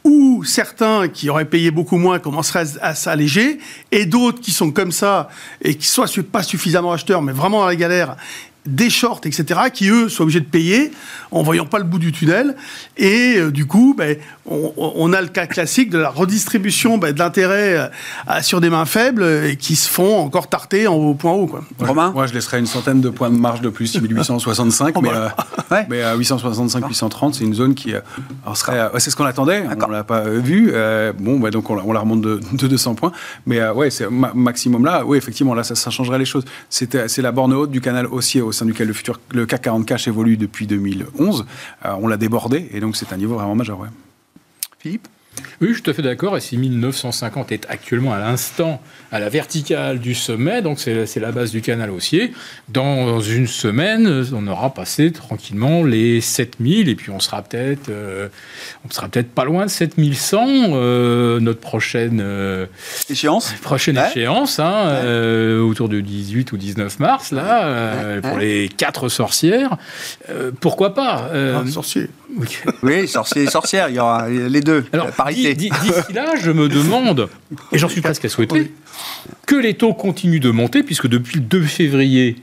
où certains qui auraient payé beaucoup moins commenceraient à s'alléger, et d'autres qui sont comme ça, et qui soient pas suffisamment acheteurs, mais vraiment dans la galère, des shorts, etc., qui eux sont obligés de payer en voyant pas le bout du tunnel. Et euh, du coup, ben, on, a le cas classique de la redistribution ben, de l'intérêt euh, sur des mains faibles et qui se font encore tarter en, au point haut. Quoi. Romain Moi, je laisserais une centaine de points de marge de plus, 1865, mais, euh, mais, à 865, 830, c'est une zone qui serait. c'est ce qu'on attendait, on l'a pas vu. bon, ben, donc on, la remonte de, 200 points. Mais ouais, c'est maximum là. Oui, effectivement, là, ça, ça changerait les choses. C'est la borne haute du canal haussier au sein duquel le, futur, le CAC 40 cash évolue depuis 2011. Euh, on l'a débordé et donc c'est un niveau vraiment majeur. Philippe? Oui, je suis tout à fait d'accord. Et si 1950 est actuellement à l'instant à la verticale du sommet, donc c'est la base du canal haussier, dans une semaine, on aura passé tranquillement les 7000 et puis on sera peut-être euh, on sera peut-être pas loin de 7100 euh, notre prochaine euh, échéance. Prochaine échéance, hein, autour de 18 ou 19 mars, là, pour les quatre sorcières. pourquoi pas Un Oui, sorcier sorcière, il y aura les deux. Alors, D'ici là, je me demande, et j'en suis presque à souhaiter, que les taux continuent de monter, puisque depuis le 2 février,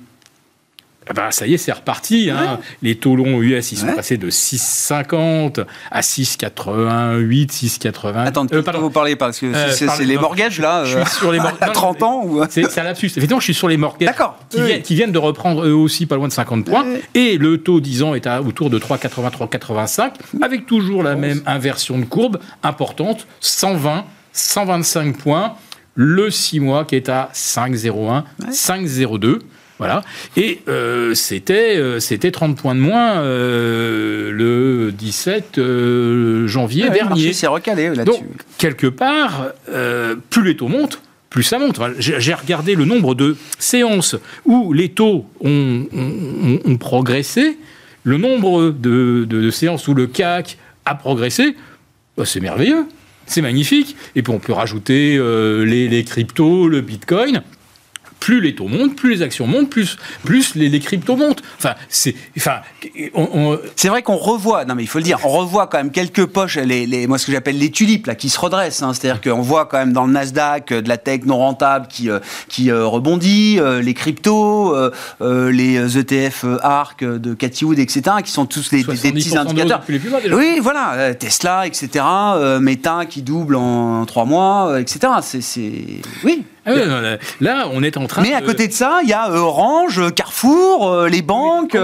ah bah, ça y est, c'est reparti. Hein. Les taux longs US, ils sont passés de 6,50 à 6,88, 6,80. Attends, euh, pardon. vous parlez? Parce que euh, c'est les mortgages là Je suis euh, sur les à 30 ans ou... C'est un lapsus. Effectivement, je suis sur les mortgages qui, qui, viennent de reprendre eux aussi pas loin de 50 points. Et le taux 10 ans est à, autour de 3,83, 3,85, avec toujours la même inversion de courbe importante 120, 125 points. Le 6 mois qui est à 5,01, 5,02. Voilà. Et euh, c'était, euh, c'était 30 points de moins euh, le 17 janvier dernier. C'est recalé là-dessus. Donc, quelque part, plus les taux montent, plus ça monte. J'ai regardé le nombre de séances où les taux ont, progressé, le nombre de, séances où le CAC a progressé, bah, c'est merveilleux. C'est magnifique. Et puis on peut rajouter les, les cryptos, le bitcoin plus les taux montent, plus les actions montent, plus, plus les, cryptos montent. Enfin, c'est, enfin, c'est vrai qu'on revoit, non mais il faut le dire, on revoit quand même quelques poches, les, les moi ce que j'appelle les tulipes là, qui se redressent. Hein. C'est-à-dire qu'on voit quand même dans le Nasdaq euh, de la tech non rentable qui, euh, qui euh, rebondit, les cryptos, les ETF ARC de Cathy Wood, etc., qui sont tous des, petits indicateurs. oui, voilà, Tesla, etc., Meta qui double en trois mois, etc. C'est, oui. Ah là, on est en train. Mais à côté de ça, il y a Orange, Carrefour, les banques,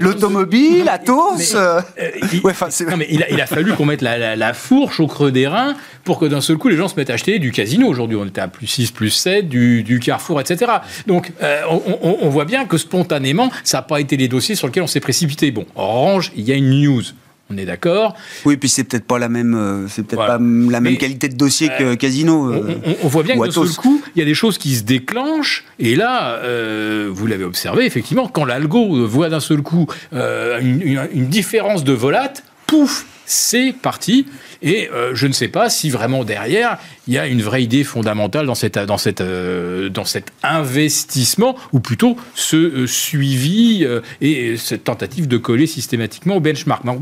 l'automobile, Atos. Mais, il, a, fallu qu'on mette la, fourche au creux des reins pour que d'un seul coup les gens se mettent à acheter du casino. Aujourd'hui, on était à plus 6, plus 7, du, Carrefour, etc. Donc, on, on, voit bien que spontanément, ça n'a pas été les dossiers sur lesquels on s'est précipité. Bon, Orange, il y a une news. On est d'accord. Oui, puis c'est peut-être pas la même, euh, c'est peut-être pas la même qualité de dossier que euh, Casino. Euh, on, voit bien que d'un seul coup, il y a des choses qui se déclenchent. Et là, vous l'avez observé, effectivement, quand l'algo voit d'un seul coup une, une, différence de volate, pouf, c'est parti. Et euh, je ne sais pas si vraiment derrière, il y a une vraie idée fondamentale dans, cette, dans, cette, euh, dans cet investissement, ou plutôt ce euh, suivi et cette tentative de coller systématiquement au benchmark. Mais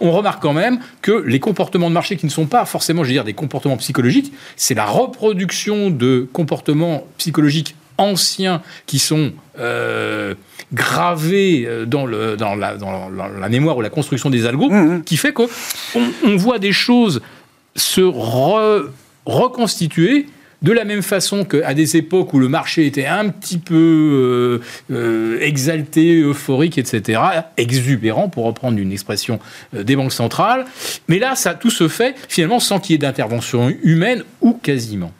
on remarque quand même que les comportements de marché qui ne sont pas forcément, je dire, des comportements psychologiques, c'est la reproduction de comportements psychologiques anciens qui sont euh, gravés euh, dans, le, dans, la, dans la, mémoire ou la construction des algos, mmh, mmh. qui fait qu'on on voit des choses se reconstituer de la même façon qu'à des époques où le marché était un petit peu euh, exalté, euphorique, etc., exubérant, pour reprendre une expression des banques centrales. Mais là, ça, tout se fait finalement sans qu'il y ait d'intervention humaine ou quasiment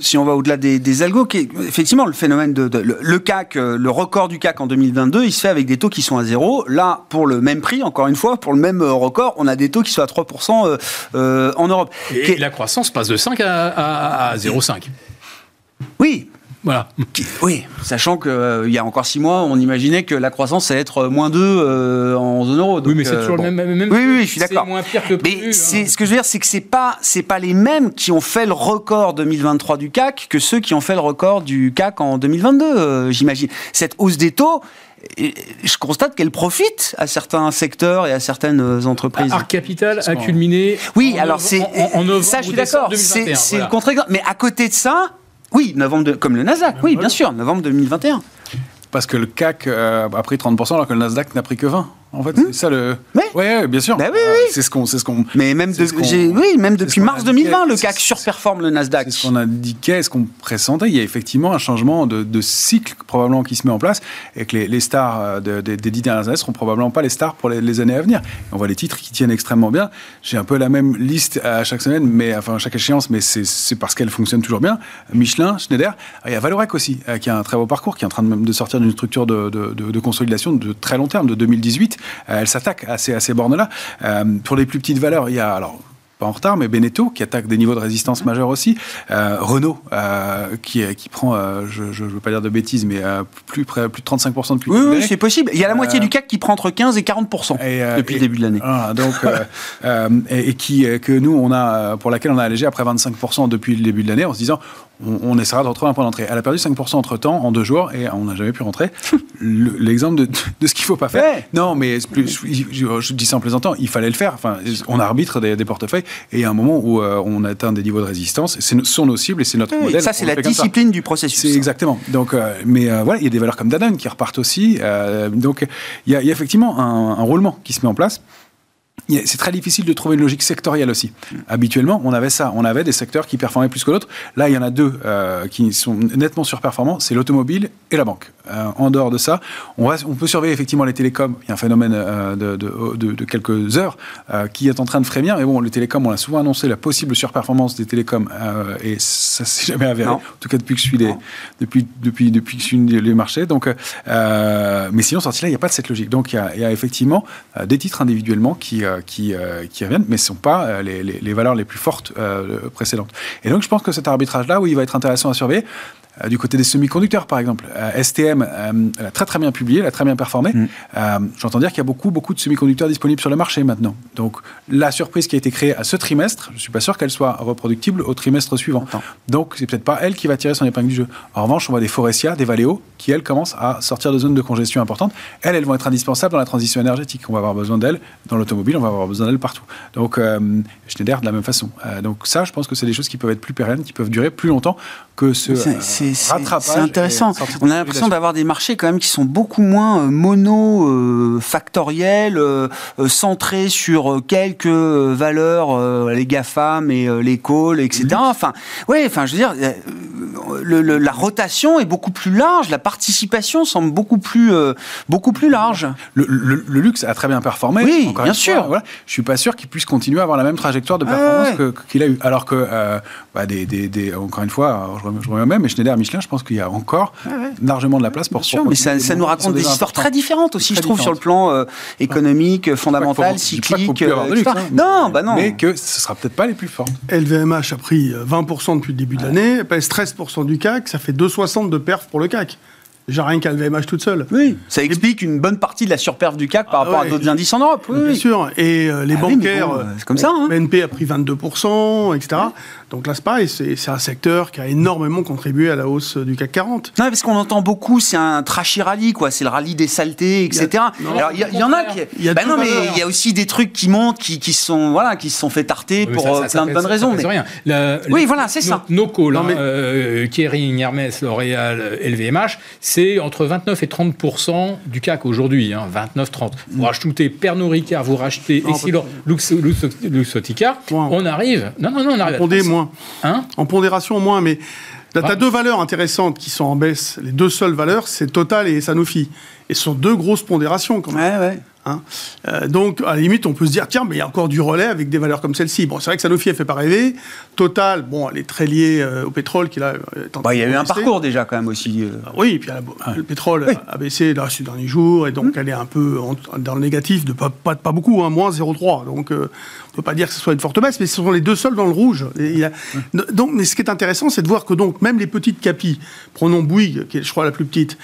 si on va au-delà des, algos, effectivement, le phénomène de, le, CAC, euh, le record du CAC en 2022, il se fait avec des taux qui sont à zéro. Là, pour le même prix, encore une fois, pour le même euh, record, on a des taux qui sont à 3% euh, en Europe. Et la croissance passe de 5 à, à, 0,5. Oui, Voilà. oui, sachant qu'il euh, y a encore six mois, on imaginait que la croissance allait être moins 2 euh, en zone euro. oui, mais c'est toujours le même, Oui, oui, je suis d'accord. C'est moins pire que prévu. Mais hein. ce que je veux dire, c'est que c'est pas, c'est pas les mêmes qui ont fait le record 2023 du CAC que ceux qui ont fait le record du CAC en 2022, euh, j'imagine. Cette hausse des taux, je constate qu'elle profite à certains secteurs et à certaines entreprises. Arc Capital a culminé. Oui, alors c'est ça, je suis d'accord. C'est le contre-exemple. Mais à côté de ça, oui, novembre comme le Nasdaq, oui, bien sûr, novembre 2021. Parce que le CAC euh, a pris 30% alors que le Nasdaq n'a pris que 20%. En fait, hmm. c'est ça le. Oui, ouais, bien sûr. Bah oui, oui. C'est ce qu'on, c'est ce qu'on. Mais même, oui, même depuis mars 2020, le CAC surperforme le Nasdaq. C'est ce qu'on indiquait, ce qu'on pressentait. Il y a effectivement un changement de, cycle probablement qui se met en place et que les, stars euh, des dix dernières années seront probablement pas les stars pour les, années à venir. on voit les titres qui tiennent extrêmement bien. J'ai un peu la même liste à chaque semaine, mais enfin à chaque échéance, mais c'est parce qu'elle fonctionne toujours bien. Michelin, Schneider, il y a Valorec aussi euh, qui a un très beau parcours, qui est en train de, de sortir d'une structure de, de consolidation de très long terme, de 2018. Euh, elle s'attaque à ces, à ces bornes-là. Euh, pour les plus petites valeurs, il y a alors pas en retard, mais Beneteau, qui attaque des niveaux de résistance majeurs aussi. Euh, Renault, qui, qui prend, je ne veux pas dire de bêtises, mais plus, près, plus de 35% depuis Oui, oui c'est possible. Il y a la moitié du CAC qui prend entre 15 et 40% depuis le début de l'année. donc, et, qui, que nous, on a, pour laquelle on a allégé après 25% depuis le début de l'année en se disant on, essaiera de retrouver un point d'entrée. Elle a perdu 5% entre temps en deux jours et on n'a jamais pu rentrer. L'exemple de, ce qu'il ne faut pas faire. Non, mais je, dis ça en plaisantant, il fallait le faire. Enfin, on arbitre des, portefeuilles et il y a un moment où euh, on atteint des niveaux de résistance. Ce sont nos cibles et c'est notre modèle. Ça, c'est la discipline du processus. C'est exactement. Donc, euh, mais euh, voilà, il y a des valeurs comme Danone qui repartent aussi. donc, il y, a, effectivement un, un roulement qui se met en place c'est très difficile de trouver une logique sectorielle aussi. Habituellement, on avait ça. On avait des secteurs qui performaient plus que d'autres. Là, il y en a deux euh, qui sont nettement surperformants. C'est l'automobile et la banque. Euh, en dehors de ça, on, on, peut surveiller effectivement les télécoms. Il y a un phénomène euh, de, de, de, quelques heures qui est en train de frémir. Mais bon, les télécoms, on a souvent annoncé la possible surperformance des télécoms. et ça s'est jamais avéré. En tout cas, depuis que je suis, les, depuis, depuis, depuis que je suis les marchés. Donc, mais sinon, sorti là, il n'y a pas de cette logique. Donc, il y a, il y a effectivement des titres individuellement qui qui, euh, qui, reviennent, mais ce ne sont pas euh, les, les, valeurs les plus fortes précédentes. Et donc, je pense que cet arbitrage-là, où il va être intéressant à surveiller, euh, du côté des semi-conducteurs, par exemple, euh, STM elle a très très bien publié, elle a très bien performé. Mm. Euh, j'entends dire qu'il y a beaucoup beaucoup de semi-conducteurs disponibles sur le marché maintenant. Donc la surprise qui a été créée à ce trimestre, je suis pas sûr qu'elle soit reproductible au trimestre suivant. Donc c'est peut-être pas elle qui va tirer son épingle du jeu. En revanche, on voit des Forestia, des Valeo qui elles commencent à sortir de zones de congestion importantes. Elles, elles vont être indispensables dans la transition énergétique. On va avoir besoin d'elles dans l'automobile, on va avoir besoin d'elles partout. Donc Schneider de la même façon. donc ça, je pense que c'est des choses qui peuvent être plus pérennes, qui peuvent durer plus longtemps que ce rattrapage. C'est intéressant. On a l'impression d'avoir des marchés quand même qui sont beaucoup moins euh, mono-factoriels, euh, euh, centrés sur quelques valeurs, les GAFAM et les calls, etc. Enfin, ouais, enfin, je veux dire, la rotation est beaucoup plus large, la participation semble beaucoup plus, beaucoup plus large. Le, luxe a très bien performé. Oui, bien sûr. voilà. Je suis pas sûr qu'il puisse continuer à avoir la même trajectoire de performance qu'il a eu. Alors que, bah, des, des, encore une fois, je reviens même, mais Schneider, Michelin, je pense qu'il y a encore largement de la place pour. Sûr, mais ça, ça, nous raconte des histoires très différentes aussi, je trouve, sur le plan euh, économique, fondamental, cyclique. Euh, hein, non, bah non. Mais que ce sera peut-être pas les plus forts. LVMH a pris 20% depuis le début de l'année, pèse 13% du CAC, ça fait 2,60 de perf pour le CAC. Déjà rien qu'à LVMH toute seule. Oui, ça explique une bonne partie de la surperf du CAC par ah rapport à d'autres indices en Europe. Oui, Bien sûr. Et euh, les ah bancaires, c'est comme ça. Hein. BNP a pris 22%, etc. Donc là, c'est pareil, c'est un secteur qui a énormément contribué à la hausse du CAC 40. Non, parce qu'on entend beaucoup, c'est un trashy rallye, quoi. C'est le rallye des saletés, etc. Alors, il y, en a qui. Il y a bah non, mais il y a aussi des trucs qui montent, qui, qui sont, voilà, qui se sont fait tarter pour euh, plein de bonnes raisons. Mais... Rien. oui, voilà, c'est ça. Nos calls, hein, euh, Kering, Hermès, L'Oréal, LVMH, c'est entre 29 et 30 du CAC aujourd'hui. Hein, 29-30. Vous rachetez Pernod Ricard, vous rachetez Essilor, Luxotica, on arrive. Non, non, non, on arrive. à moins. Hein en pondération, moins, mais Là, tu as deux valeurs intéressantes qui sont en baisse. Les deux seules valeurs, c'est Total et Sanofi. Et ce sont deux grosses pondérations quand même. Hein. Euh, donc, à la limite, on peut se dire, tiens, mais il y a encore du relais avec des valeurs comme celle-ci. Bon, c'est vrai que Sanofi, elle fait pas rêver. Total, bon, elle est très liée euh, au pétrole, qui là. Bah, il y a eu un parcours déjà, quand même, aussi. Euh. Oui, et puis le pétrole a baissé là, ces derniers jours, et donc mmh. elle est un peu dans le négatif, de pas, pas, pas beaucoup, hein, moins 0,3. Donc, on on peut pas dire que ce soit une forte baisse, mais ce sont les deux seuls dans le rouge. Mmh. Donc, mais ce qui est intéressant, c'est de voir que donc, même les petites capis, prenons Bouygues, qui est, je crois, la plus petite,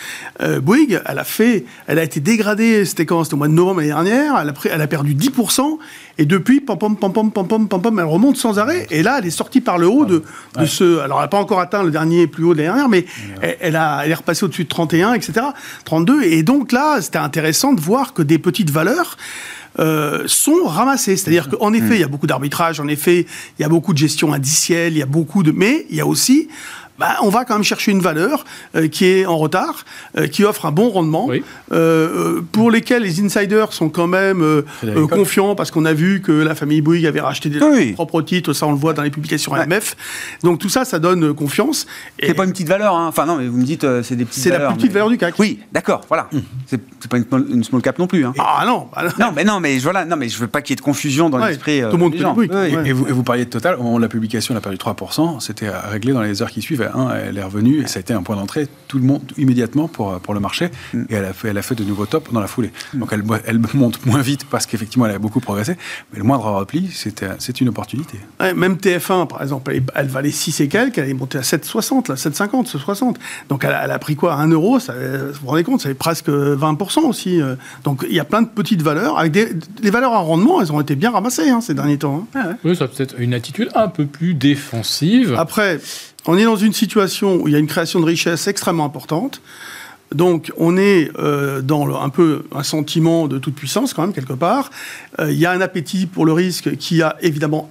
Bouygues, elle a fait, elle a été dégradée, c'était quand C'était au mois de novembre l'année dernière, elle a, perdu 10%, et depuis, pam pam, pam, pam, pam, pam, elle remonte sans arrêt, et là, elle est sortie par le haut de, ce... Alors, elle n'a pas encore atteint le dernier plus haut de l'année dernière, mais elle, a, elle est repassée au-dessus de 31, etc., 32, et donc là, c'était intéressant de voir que des petites valeurs... Euh, sont ramassés. C'est-à-dire mmh. qu'en effet, mmh. il y a beaucoup d'arbitrage, en effet, il y a beaucoup de gestion indicielle, il y a beaucoup de... Mais il y a aussi bah, on va quand même chercher une valeur euh, qui est en retard, euh, qui offre un bon rendement, euh, pour lesquels les insiders sont quand même confiants parce qu'on a vu que la famille Bouygues avait racheté des propres titres, ça on le voit dans les publications AMF. Donc tout ça, ça donne confiance. C'est pas une petite valeur, hein. enfin non, mais vous me dites c'est des petites valeurs. C'est la plus petite valeur du CAC. Oui, d'accord, voilà. Mmh. C'est pas une, small cap non plus. Hein. Ah non, bah, non, mais non, mais voilà, non, mais je veux pas qu'il y ait de confusion dans l'esprit. Tout le monde Et, vous, et, vous, parliez de Total, au moment de la publication, on a perdu 3%, c'était réglé dans les heures qui suivent elle est revenue et ça a été un point d'entrée tout le monde immédiatement pour, pour le marché mm. et elle a, fait, elle a fait de nouveaux tops dans la foulée. Mm. Donc elle, elle monte moins vite parce qu'effectivement elle a beaucoup progressé, mais le moindre repli, c'est une opportunité. même TF1 par exemple, elle, valait 6 et quelques, elle est montée à 7,60, 7,50, 7,60. Donc elle a, pris quoi 1 euro ça, Vous vous rendez compte, c'est presque 20% aussi. Euh. Donc il y a plein de petites valeurs. Avec des, les valeurs à rendement, elles ont été bien ramassées hein, ces derniers temps. Hein. Oui, ça peut-être une attitude un peu plus défensive. Après, on est dans une situation où il y a une création de richesse extrêmement importante. Donc on est euh, dans un peu un sentiment de toute puissance quand même quelque part. Euh, il y a un appétit pour le risque qui a évidemment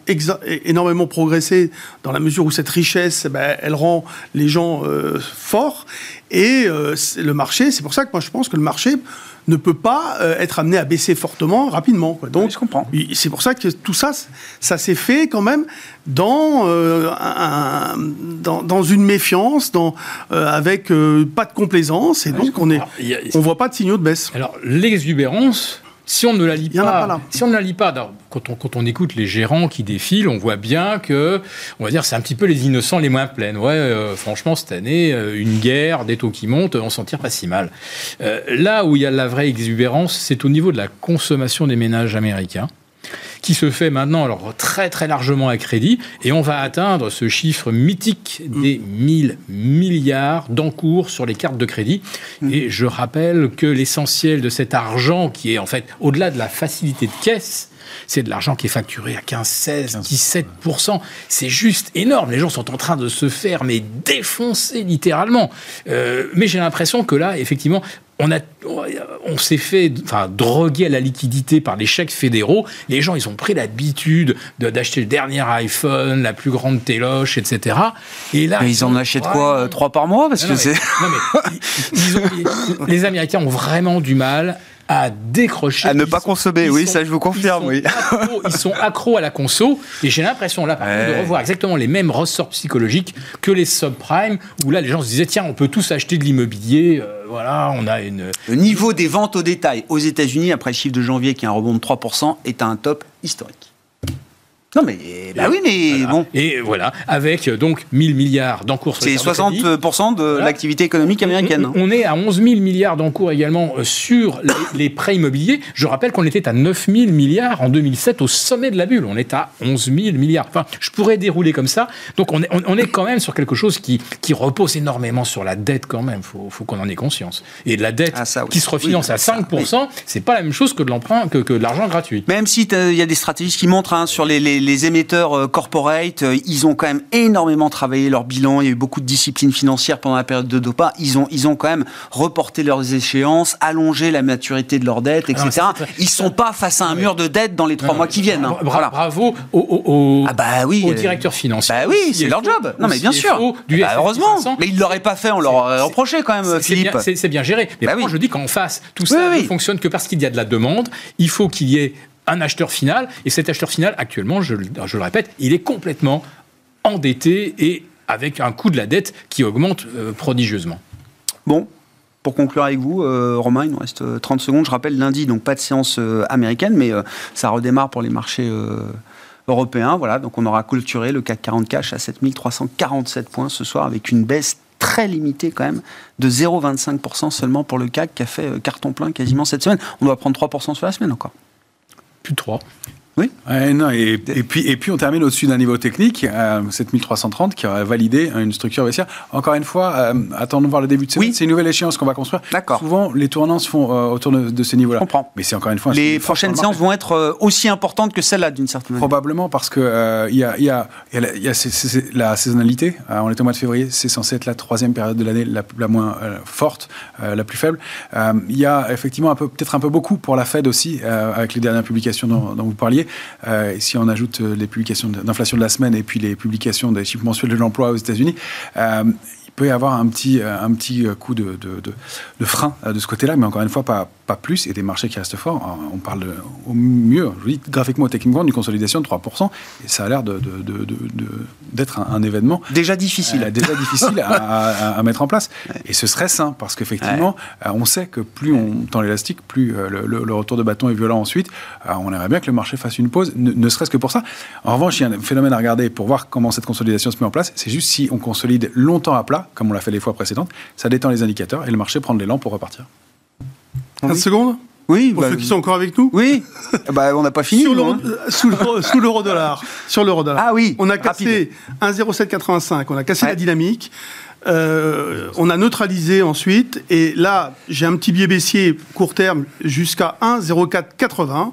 énormément progressé dans la mesure où cette richesse, eh ben, elle rend les gens euh, forts. Et le marché, c'est pour ça que moi je pense que le marché ne peut pas euh, être amené à baisser fortement rapidement. Donc, je comprends. C'est pour ça que tout ça, ça s'est fait quand même dans, euh, dans, dans, une méfiance, dans, euh, avec pas de complaisance, et donc on on voit pas de signaux de baisse. Alors l'exubérance, si on ne la lit pas, si on ne la lit pas, quand on, quand on écoute les gérants qui défilent, on voit bien que, on va dire, c'est un petit peu les innocents les moins pleins. Ouais, euh, franchement, cette année, euh, une guerre, des taux qui montent, on s'en tire pas si mal. Euh, là où il y a la vraie exubérance, c'est au niveau de la consommation des ménages américains qui se fait maintenant alors très très largement à crédit et on va atteindre ce chiffre mythique des 1000 milliards d'encours sur les cartes de crédit mm. et je rappelle que l'essentiel de cet argent qui est en fait au-delà de la facilité de caisse c'est de l'argent qui est facturé à 15, 16, 17%. C'est juste énorme. Les gens sont en train de se faire mais défoncer littéralement. Euh, mais j'ai l'impression que là, effectivement, on, a, on s'est fait enfin, droguer à la liquidité par les chèques fédéraux. Les gens, ils ont pris l'habitude d'acheter le dernier iPhone, la plus grande téloche, etc. Et là, mais ils, en achètent quoi euh, Trois par mois Parce que c'est. les Américains ont vraiment du mal à décrocher. À ne pas consommer, oui, ça je vous confirme, ils oui. Accros, ils sont accros à la conso, et j'ai l'impression là, par contre, de revoir exactement les mêmes ressorts psychologiques que les subprimes, où là les gens se disaient, tiens, on peut tous acheter de l'immobilier, euh, voilà, on a une... Le niveau des ventes au détail aux États-Unis, après le chiffre de janvier qui est un rebond de 3%, est à un top historique. Non, mais bah oui, mais bon. Et voilà, avec euh, donc 1000 milliards d'encours. C'est 60% de l'activité économique américaine. Hein. On, est à 11 000 milliards d'encours également euh, sur les, prêts immobiliers. Je rappelle qu'on était à 9 000 milliards en 2007 au sommet de la bulle. On est à 11 000 milliards. Enfin, je pourrais dérouler comme ça. Donc on est, on, est quand même sur quelque chose qui, qui repose énormément sur la dette quand même. Il faut, qu'on en ait conscience. Et de la dette ah, qui se refinance à 5%, c'est pas la même chose que de l'emprunt, que, que de l'argent gratuit. Même si il y a des stratégies qui montrent hein, sur les les émetteurs euh, corporate, euh, ils ont quand même énormément travaillé leur bilan. Il y a eu beaucoup de discipline financière pendant la période de DOPA. Ils ont, ils ont quand même reporté leurs échéances, allongé la maturité de leurs dettes, etc. ils ne sont pas face à un mur de dette dans les trois mois qui viennent. Hein. Bravo aux, ah bah oui, euh, directeurs financiers. Bah oui, c'est leur job. Non mais bien sûr. Bah heureusement. Mais ils ne l'auraient pas fait, on leur aurait reproché quand même, Philippe. C'est bien, géré. Mais bah moi, je dis qu'en face, tout ça ne fonctionne que parce qu'il y a de la demande. Il faut qu'il y ait un acheteur final. Et cet acheteur final, actuellement, je, le répète, il est complètement endetté et avec un coût de la dette qui augmente euh, prodigieusement. Bon, pour conclure avec vous, Romain, il nous reste 30 secondes. Je rappelle, lundi, donc pas de séance américaine, mais ça redémarre pour les marchés européens. Voilà, donc on aura clôturé le CAC 40 cash à 7347 points ce soir avec une baisse très limitée quand même de 0,25% seulement pour le CAC qui a fait carton plein quasiment cette semaine. On doit prendre 3% sur la semaine encore. Plus de 3. Oui. non, et, puis, et puis on termine au-dessus d'un niveau technique, euh, 7330, qui aurait validé une structure baissière. Encore une fois, euh, attendons voir le début de semaine. Oui. C'est une nouvelle échéance qu'on va construire. D'accord. Souvent, les tournants se font euh, autour de, ces niveaux-là. Je comprends. Mais c'est encore une fois. Les prochaines séances vont être euh, aussi importantes que celles-là, d'une certaine manière. Probablement parce que il y a, y a, y a la saisonnalité. on est au mois de février, c'est censé être la troisième période de l'année la, la, moins forte, la plus faible. Il y a effectivement peut-être un peu beaucoup pour la Fed aussi, avec les dernières publications dont, dont vous parliez. Euh, si on ajoute euh, les publications d'inflation de la semaine et puis les publications des chiffres mensuels de l'emploi aux États-Unis, euh, peut y avoir un petit, un petit coup de, de, de, frein de ce côté-là, mais encore une fois, pas, pas plus, et des marchés qui restent forts. On parle au mieux, je vous dis, graphiquement, techniquement, d'une consolidation de 3%, et ça a l'air d'être un, un, événement. Déjà difficile. déjà difficile à, à, mettre en place. Et ce serait sain, parce qu'effectivement, on sait que plus on tend l'élastique, plus le, le, retour de bâton est violent ensuite. on aimerait bien que le marché fasse une pause, ne, ne serait-ce que pour ça. En revanche, il y a un phénomène à regarder pour voir comment cette consolidation se met en place. C'est juste si on consolide longtemps à plat, comme on l'a fait les fois précédentes, ça détend les indicateurs et le marché prend de l'élan pour repartir. 15 secondes oui, pour bah, ceux qui sont encore avec nous. Oui, bah, on n'a pas fini. Hein. sous l'euro dollar. Sur l'euro dollar. Ah oui. On a cassé 1,0785. On a cassé la dynamique. Euh, on a neutralisé ensuite, et là, j'ai un petit biais baissier court terme jusqu'à 1,0480.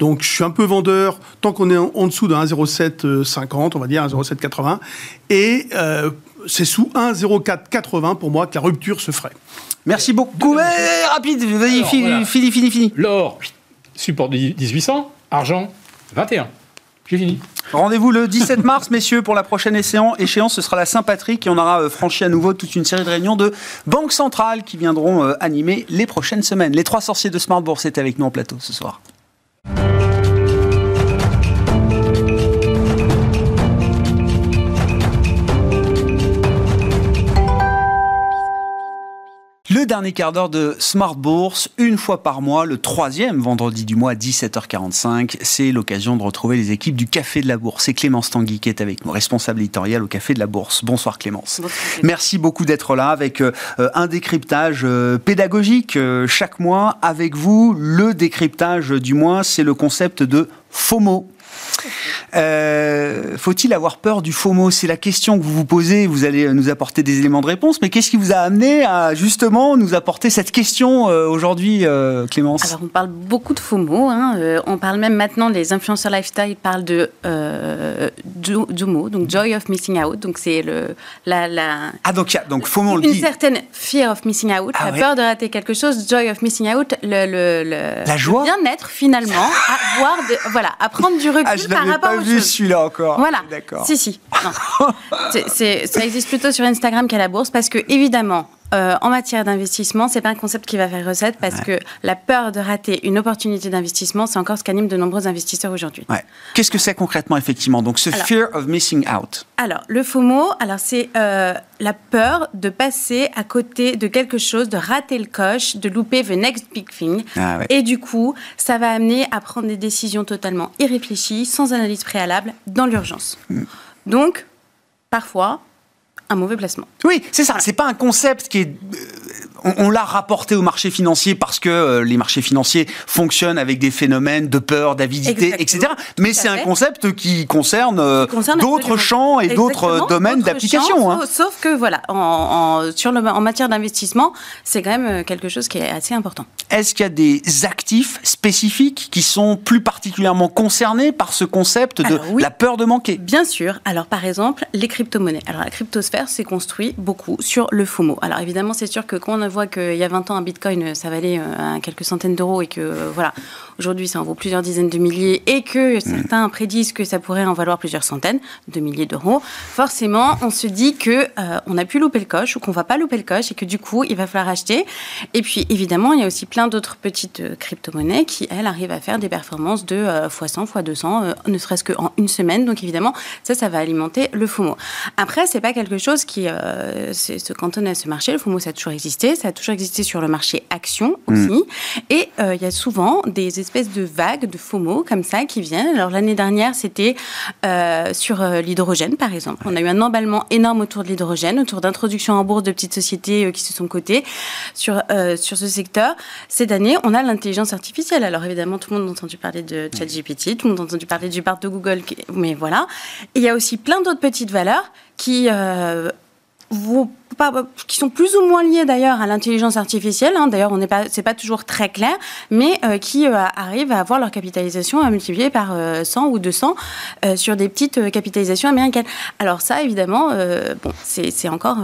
Donc, je suis un peu vendeur tant qu'on est en, dessous de 1,0750, on va dire 1,0780. Et euh, c'est sous 1,0480 pour moi que la rupture se ferait. Merci beaucoup. rapide, vas-y, fini, fini, fini. L'or, support de 1800, argent, 21. J'ai fini. Rendez-vous le 17 mars, messieurs, pour la prochaine échéance. Ce sera la Saint-Patrick et on aura euh, franchi à nouveau toute une série de réunions de banques centrales qui viendront euh, animer les prochaines semaines. Les trois sorciers de Smart Bourse étaient avec nous en plateau ce soir. Le dernier quart d'heure de Smart Bourse, une fois par mois, le troisième vendredi du mois à 17h45. C'est l'occasion de retrouver les équipes du Café de la Bourse. C'est Clémence Tanguy qui est avec nous, responsable éditorial au Café de la Bourse. Bonsoir Clémence. Merci beaucoup d'être là avec euh, un décryptage euh, pédagogique euh, chaque mois. Avec vous, le décryptage du mois, c'est le concept de FOMO. Euh, faut-il avoir peur du FOMO? C'est la question que vous vous posez. Vous allez nous apporter des éléments de réponse. Mais qu'est-ce qui vous a amené à justement nous apporter cette question euh, aujourd'hui, euh, Clémence? Alors, on parle beaucoup de FOMO. Hein. on parle même maintenant, les influenceurs lifestyle parlent de JOMO, donc Joy of Missing Out. Donc, c'est le, la, la, Ah, donc, donc FOMO, on le dit. Une certaine fear of missing out, ah la peur de rater quelque chose. Joy of missing out, le, le, la joie? bien-être finalement, à voir, de, voilà, à prendre du recul ah, je par rapport pas vu celui-là encore. Voilà. D'accord. Si, si. ça existe plutôt sur Instagram qu'à la bourse parce que, évidemment, euh, en matière d'investissement, c'est pas un concept qui va faire recette parce que la peur de rater une opportunité d'investissement, c'est encore ce qu'anime de nombreux investisseurs aujourd'hui. Qu'est-ce que c'est concrètement, effectivement Donc, ce fear of missing out? Alors, le FOMO, alors c'est euh, la peur de passer à côté de quelque chose, de rater le coche, de louper the next big thing. Ah Et du coup, ça va amener à prendre des décisions totalement irréfléchies, sans analyse préalable, dans l'urgence. Hmm. Donc, parfois, un mauvais placement. Oui, c'est ça. C'est pas un concept qui est euh, on, l'a rapporté au marché financier parce que euh, les marchés financiers fonctionnent avec des phénomènes de peur, d'avidité, etc. Mais c'est un concept qui concerne, euh, d'autres champs et d'autres domaines d'application. Hein. Sauf, que voilà, en, sur en matière d'investissement, c'est quand même euh, quelque chose qui est assez important. Est-ce qu'il y a des actifs spécifiques qui sont plus particulièrement concernés par ce concept de la peur de manquer? Bien sûr. Alors par exemple, les crypto-monnaies. Alors la cryptosphère s'est construit beaucoup sur le FOMO. Alors évidemment, c'est sûr que quand on voit qu'il y a 20 ans, un bitcoin, ça valait euh, quelques centaines d'euros et que, euh, voilà, aujourd'hui ça en vaut plusieurs dizaines de milliers et que certains prédisent que ça pourrait en valoir plusieurs centaines de milliers d'euros, forcément on se dit que euh, on a pu louper le coche ou qu'on va pas louper le coche et que du coup il va falloir acheter. Et puis évidemment il y a aussi plein d'autres petites euh, crypto-monnaies qui elles arrivent à faire des performances de x100, x200, ne serait-ce qu'en une semaine. Donc évidemment ça ça va alimenter le FOMO. Après c'est pas quelque chose qui se cantonne à ce marché. Le FOMO ça a toujours existé, ça a toujours existé sur le marché action aussi. Mm. Et il y a souvent des espèces de vagues de FOMO comme ça qui viennent. Alors l'année dernière, c'était euh, sur euh, l'hydrogène, par exemple. On a eu un emballement énorme autour de l'hydrogène, autour d'introduction en bourse de petites sociétés euh, qui se sont cotées sur, sur ce secteur. Cette année, on a l'intelligence artificielle. Alors évidemment, tout le monde a entendu parler de ChatGPT, tout le monde a entendu parler du parc de Google, mais voilà. Et il y a aussi plein d'autres petites valeurs qui vont qui sont plus ou moins liées d'ailleurs à l'intelligence artificielle. Hein. D'ailleurs, on n'est pas, c'est pas toujours très clair, mais euh, qui euh, arrivent à avoir leur capitalisation à multiplier par 100 euh, ou 200 sur des petites capitalisations américaines. Alors ça, évidemment, bon, c'est, encore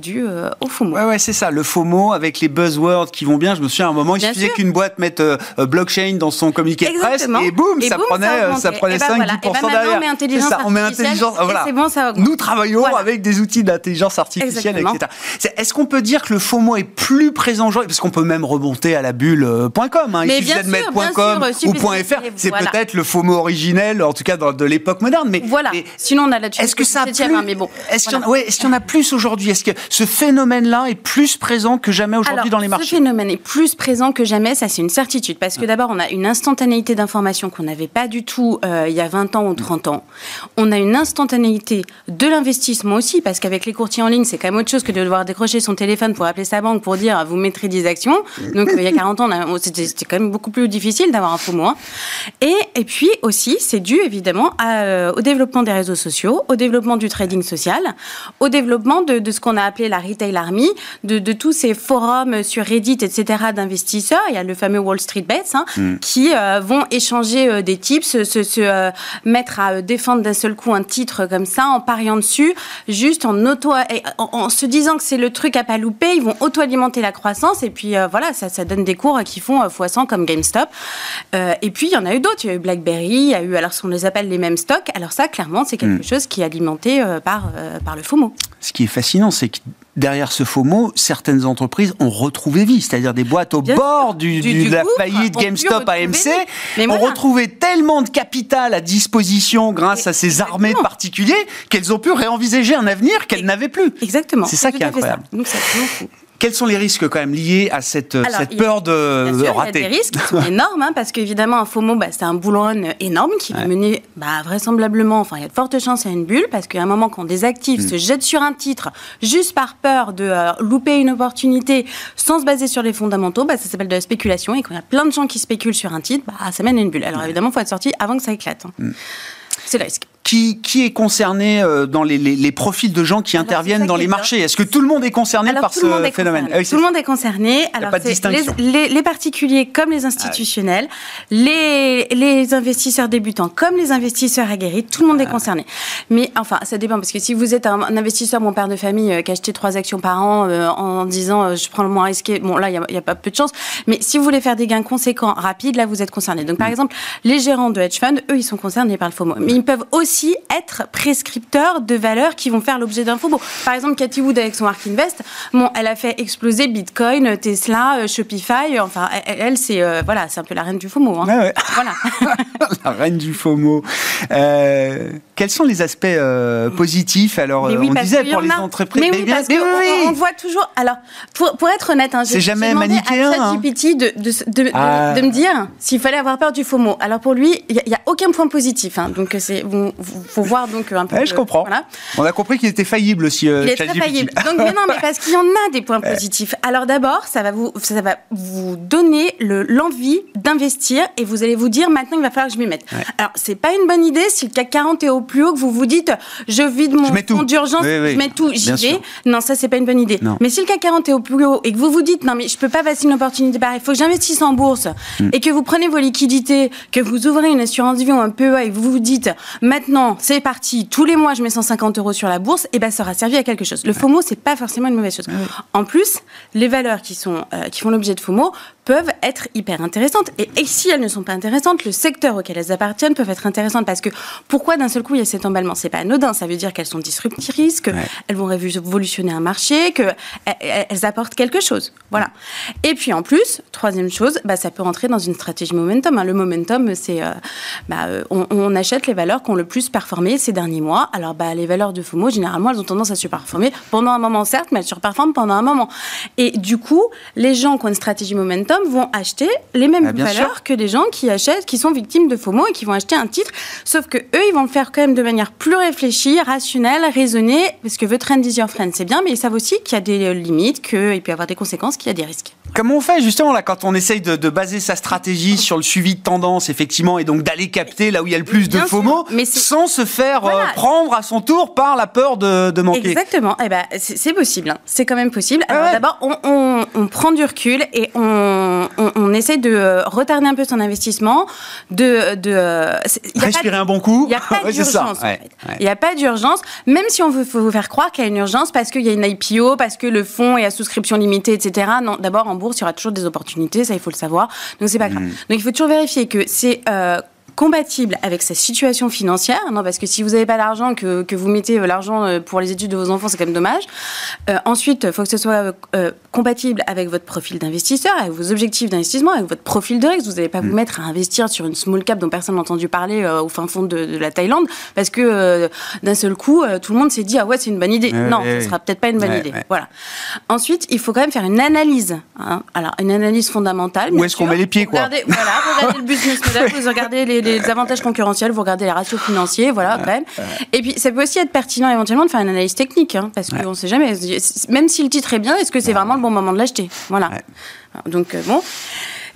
dû au FOMO. Ouais, ouais, c'est ça, le FOMO avec les buzzwords qui vont bien. Je me souviens à un moment, il suffisait qu'une boîte mette blockchain dans son communiqué de presse et boum, ça, prenait, ça, prenait 5-10% ben ben derrière. On met intelligence ça, on met intelligence. Voilà. Bon, ça Nous travaillons avec des outils d'intelligence artificielle, etc. Est-ce qu'on peut dire que le FOMO est plus présent aujourd'hui? Parce qu'on peut même remonter à la bulle.com. Hein. Il suffit de mettre .com ou .fr. C'est peut-être le FOMO originel, en tout cas de l'époque moderne. Mais voilà. Sinon, on a la Est-ce que ça a plus, hein, mais bon. Est-ce qu'il y, en a plus aujourd'hui? Est-ce que ce phénomène-là est plus présent que jamais aujourd'hui dans les marchés? Ce phénomène est plus présent que jamais, ça c'est une certitude. Parce que d'abord, on a une instantanéité d'information qu'on n'avait pas du tout euh, il y a 20 ans ou 30 ans. On a une instantanéité de l'investissement aussi, parce qu'avec les courtiers en ligne, c'est quand même autre chose que de devoir décrocher son téléphone pour appeler sa banque pour dire vous mettrez des actions. Donc il y a 40 ans, c'était quand même beaucoup plus difficile d'avoir un faux mois. Et, et puis aussi, c'est dû évidemment euh, au développement des réseaux sociaux, au développement du trading social, au développement de, de ce qu'on a appelé la retail army, de, de, tous ces forums sur Reddit, etc. d'investisseurs. Il y a le fameux Wall Street Bets hein, mm. qui euh, vont échanger euh, des tips, se, se mettre à défendre d'un seul coup un titre comme ça en pariant dessus, juste en auto, en, en se disant que c'est le truc à pas louper, ils vont auto-alimenter la croissance et puis euh, voilà, ça, ça, donne des cours qui font euh, x100 comme GameStop. Euh, et puis il y en a eu d'autres, il y a eu BlackBerry, il y a eu, alors on les appelle les mêmes stocks, alors ça clairement c'est quelque hmm. chose qui est alimenté par, par le FOMO. Ce qui est fascinant, c'est que derrière ce FOMO, certaines entreprises ont retrouvé vie, c'est-à-dire des boîtes au bord du, de la faillite GameStop AMC, ont retrouvé tellement de capital à disposition grâce à ces armées de particuliers qu'elles ont pu réenvisager un avenir qu'elles n'avaient plus. Exactement. C'est ça qui est incroyable. Donc, ça, quels sont les risques quand même liés à cette, cette peur de, rater Il y a des risques qui sont énormes, hein, parce qu'évidemment, un FOMO, bah, c'est un boulot énorme qui va mener bah, vraisemblablement, enfin il y a de fortes chances à une bulle, parce qu'à un moment quand des actifs mm. se jettent sur un titre juste par peur de euh, louper une opportunité sans se baser sur les fondamentaux, bah, ça s'appelle de la spéculation, et quand il y a plein de gens qui spéculent sur un titre, bah, ça mène à une bulle. Alors évidemment, il faut être sorti avant que ça éclate. Hein. Mm. C'est le risque. Qui, qui, est concerné euh, dans les, les, les, profils de gens qui interviennent dans les marchés? Est-ce que tout le monde est concerné par ce phénomène? ah Tout le monde est concerné. Alors, pas de les, les, particuliers comme les institutionnels, les, les, investisseurs débutants comme les investisseurs aguerris, tout le monde est concerné. Mais enfin, ça dépend parce que si vous êtes un, investisseur, mon père de famille, euh, qui achète trois actions par an euh, en disant je prends le moins risqué, bon là, il n'y a, a, pas peu de chance. Mais si vous voulez faire des gains conséquents, rapides, là, vous êtes concerné. Donc, par mm. exemple, les gérants de hedge fund, eux, ils sont concernés par le FOMO. Mais ils peuvent aussi être prescripteurs de valeurs qui vont faire l'objet d'un faux Par exemple, Cathy Wood avec son Ark Invest, bon, elle a fait exploser Bitcoin, Tesla, euh, Shopify. Enfin, elle, c'est euh, voilà, c'est un peu la reine du FOMO. Hein. Ouais, Voilà. la reine du FOMO. Euh, quels sont les aspects positifs? Alors, on disait pour les entreprises. Mais, oui, parce qu'on on voit toujours. Alors, pour, pour être honnête, hein, c'est jamais manichéen. À hein. ChatGPT de, de, de, ah. de, me dire s'il fallait avoir peur du FOMO. Alors pour lui, il n'y a, aucun point positif. Hein, donc c'est faut voir donc un peu. je comprends. Voilà. On a compris qu'il était faillible aussi. Euh, il est très faillible. Donc, mais non, mais parce qu'il y en a des points positifs. Alors d'abord, ça va vous, ça va vous donner l'envie d'investir et vous allez vous dire maintenant il va falloir que je m'y mette. Alors c'est pas une bonne idée si le CAC 40 est au plus haut que vous vous dites je vide mon fonds d'urgence, je mets tout, j'y vais. Non, ça c'est pas une bonne idée. Mais si le CAC 40 est au plus haut et que vous vous dites non mais je peux pas passer une opportunité pareille, il faut que j'investisse en bourse hmm. et que vous prenez vos liquidités, que vous ouvrez une assurance vie ou un PEA et que vous vous dites maintenant c'est parti, tous les mois je mets 150 euros sur la bourse, et ben ça aura servi à quelque chose. Le FOMO, c'est pas forcément une mauvaise chose. En plus, les valeurs qui, sont, euh, qui font l'objet de FOMO peuvent être hyper intéressantes. Et, si elles ne sont pas intéressantes, le secteur auquel elles appartiennent peuvent être intéressantes parce que pourquoi d'un seul coup il y a cet emballement? C'est pas anodin, ça veut dire qu'elles sont disruptrices, qu'elles vont révolutionner un marché, qu'elles apportent quelque chose. Voilà. Et puis en plus, troisième chose, bah, ça peut rentrer dans une stratégie momentum. Hein. Le momentum, c'est euh, bah, euh, on, achète les valeurs qui ont le plus performé ces derniers mois. Alors bah, les valeurs de FOMO, généralement, elles ont tendance à surperformer pendant un moment, certes, mais elles surperforment pendant un moment. Et du coup, les gens qui ont une stratégie momentum vont acheter les mêmes ah, valeurs que des gens qui achètent, qui sont victimes de FOMO et qui vont acheter un titre. Sauf que eux, ils vont le faire quand même de manière plus réfléchie, rationnelle, raisonnée, parce que the trend is your friend, c'est bien, mais ils savent aussi qu'il y a des limites, qu'il peut y avoir des conséquences, qu'il y a des risques. Comment on fait justement là quand on essaye de, baser sa stratégie sur le suivi de tendance effectivement et donc d'aller capter là où il y a le plus de FOMO sans se faire euh, prendre à son tour par la peur de, manquer? Exactement, eh ben, c'est possible, hein. c'est quand même possible. Ah Alors d'abord on, prend du recul et on, on, essaie de euh, retarder un peu son investissement, de... de euh, Respirer un bon coup. Il n'y a pas d'urgence. Il n'y a pas d'urgence, même si on veut vous faire croire qu'il y a une urgence parce qu'il y a une IPO, parce que le fonds est à souscription limitée, etc. Non, d'abord en bourse, il y aura toujours des opportunités, ça il faut le savoir. Donc c'est pas grave. Mm. Donc il faut toujours vérifier que c'est euh, compatible avec sa situation financière, non, parce que si vous n'avez pas d'argent, que, que, vous mettez euh, l'argent euh, pour les études de vos enfants, c'est quand même dommage. Euh, ensuite, il faut que ce soit compatible avec votre profil d'investisseur, avec vos objectifs d'investissement, avec votre profil de risque. Vous n'allez pas vous mm. mettre à investir sur une small cap dont personne n'a entendu parler au fin fond de, la Thaïlande, parce que d'un seul coup, tout le monde s'est dit, ah ouais, c'est une bonne idée. non, ce ne sera peut-être pas une bonne idée. Voilà. Ensuite, il faut quand même faire une analyse. Hein. Alors, une analyse fondamentale. Où est-ce qu'on met les pieds, quoi regardez, Voilà, regardez le business model, vous regardez les les avantages concurrentiels, vous regardez les ratios financiers, voilà, quand même. Et puis, ça peut aussi être pertinent éventuellement de faire une analyse technique, hein, parce qu'on ne sait jamais. Même si le titre est bien, est-ce que c'est vraiment le bon moment de l'acheter? Voilà. Donc, euh, bon.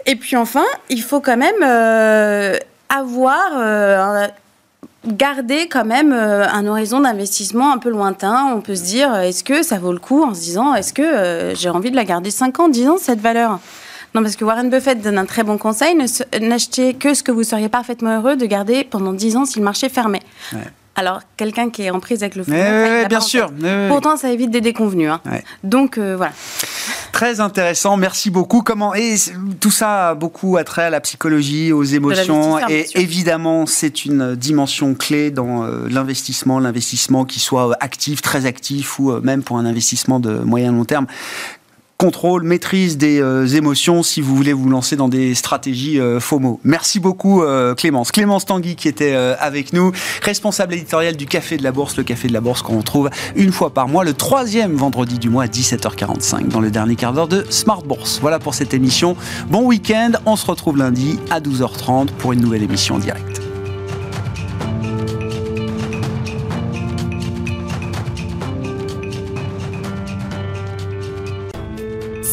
Et puis, enfin, il faut quand même euh, avoir. Euh, garder quand même un horizon d'investissement un peu lointain. On peut se dire, est-ce que ça vaut le coup en se disant, est-ce que j'ai envie de la garder 5 ans, 10 ans, cette valeur? Non, parce que Warren Buffett donne un très bon conseil n'achetez que ce que vous seriez parfaitement heureux de garder pendant 10 ans si le marché fermait. Alors, quelqu'un qui est en prise avec le fonds, bien sûr. Pourtant, ça évite des déconvenus. Hein. Donc, euh, voilà. Très intéressant, merci beaucoup. Comment et tout ça a beaucoup attrait à la psychologie, aux émotions, et évidemment, c'est une dimension clé dans euh, l'investissement, l'investissement qui soit actif, très actif, ou euh, même pour un investissement de moyen long terme contrôle, maîtrise des euh, émotions si vous voulez vous lancer dans des stratégies euh, FOMO. Merci beaucoup euh, Clémence. Clémence Tanguy qui était avec nous, responsable éditorial du Café de la Bourse, le Café de la Bourse qu'on retrouve une fois par mois, le troisième vendredi du mois à 17h45 dans le dernier quart d'heure de Smart Bourse. Voilà pour cette émission. Bon week-end, on se retrouve lundi à 12h30 pour une nouvelle émission en direct.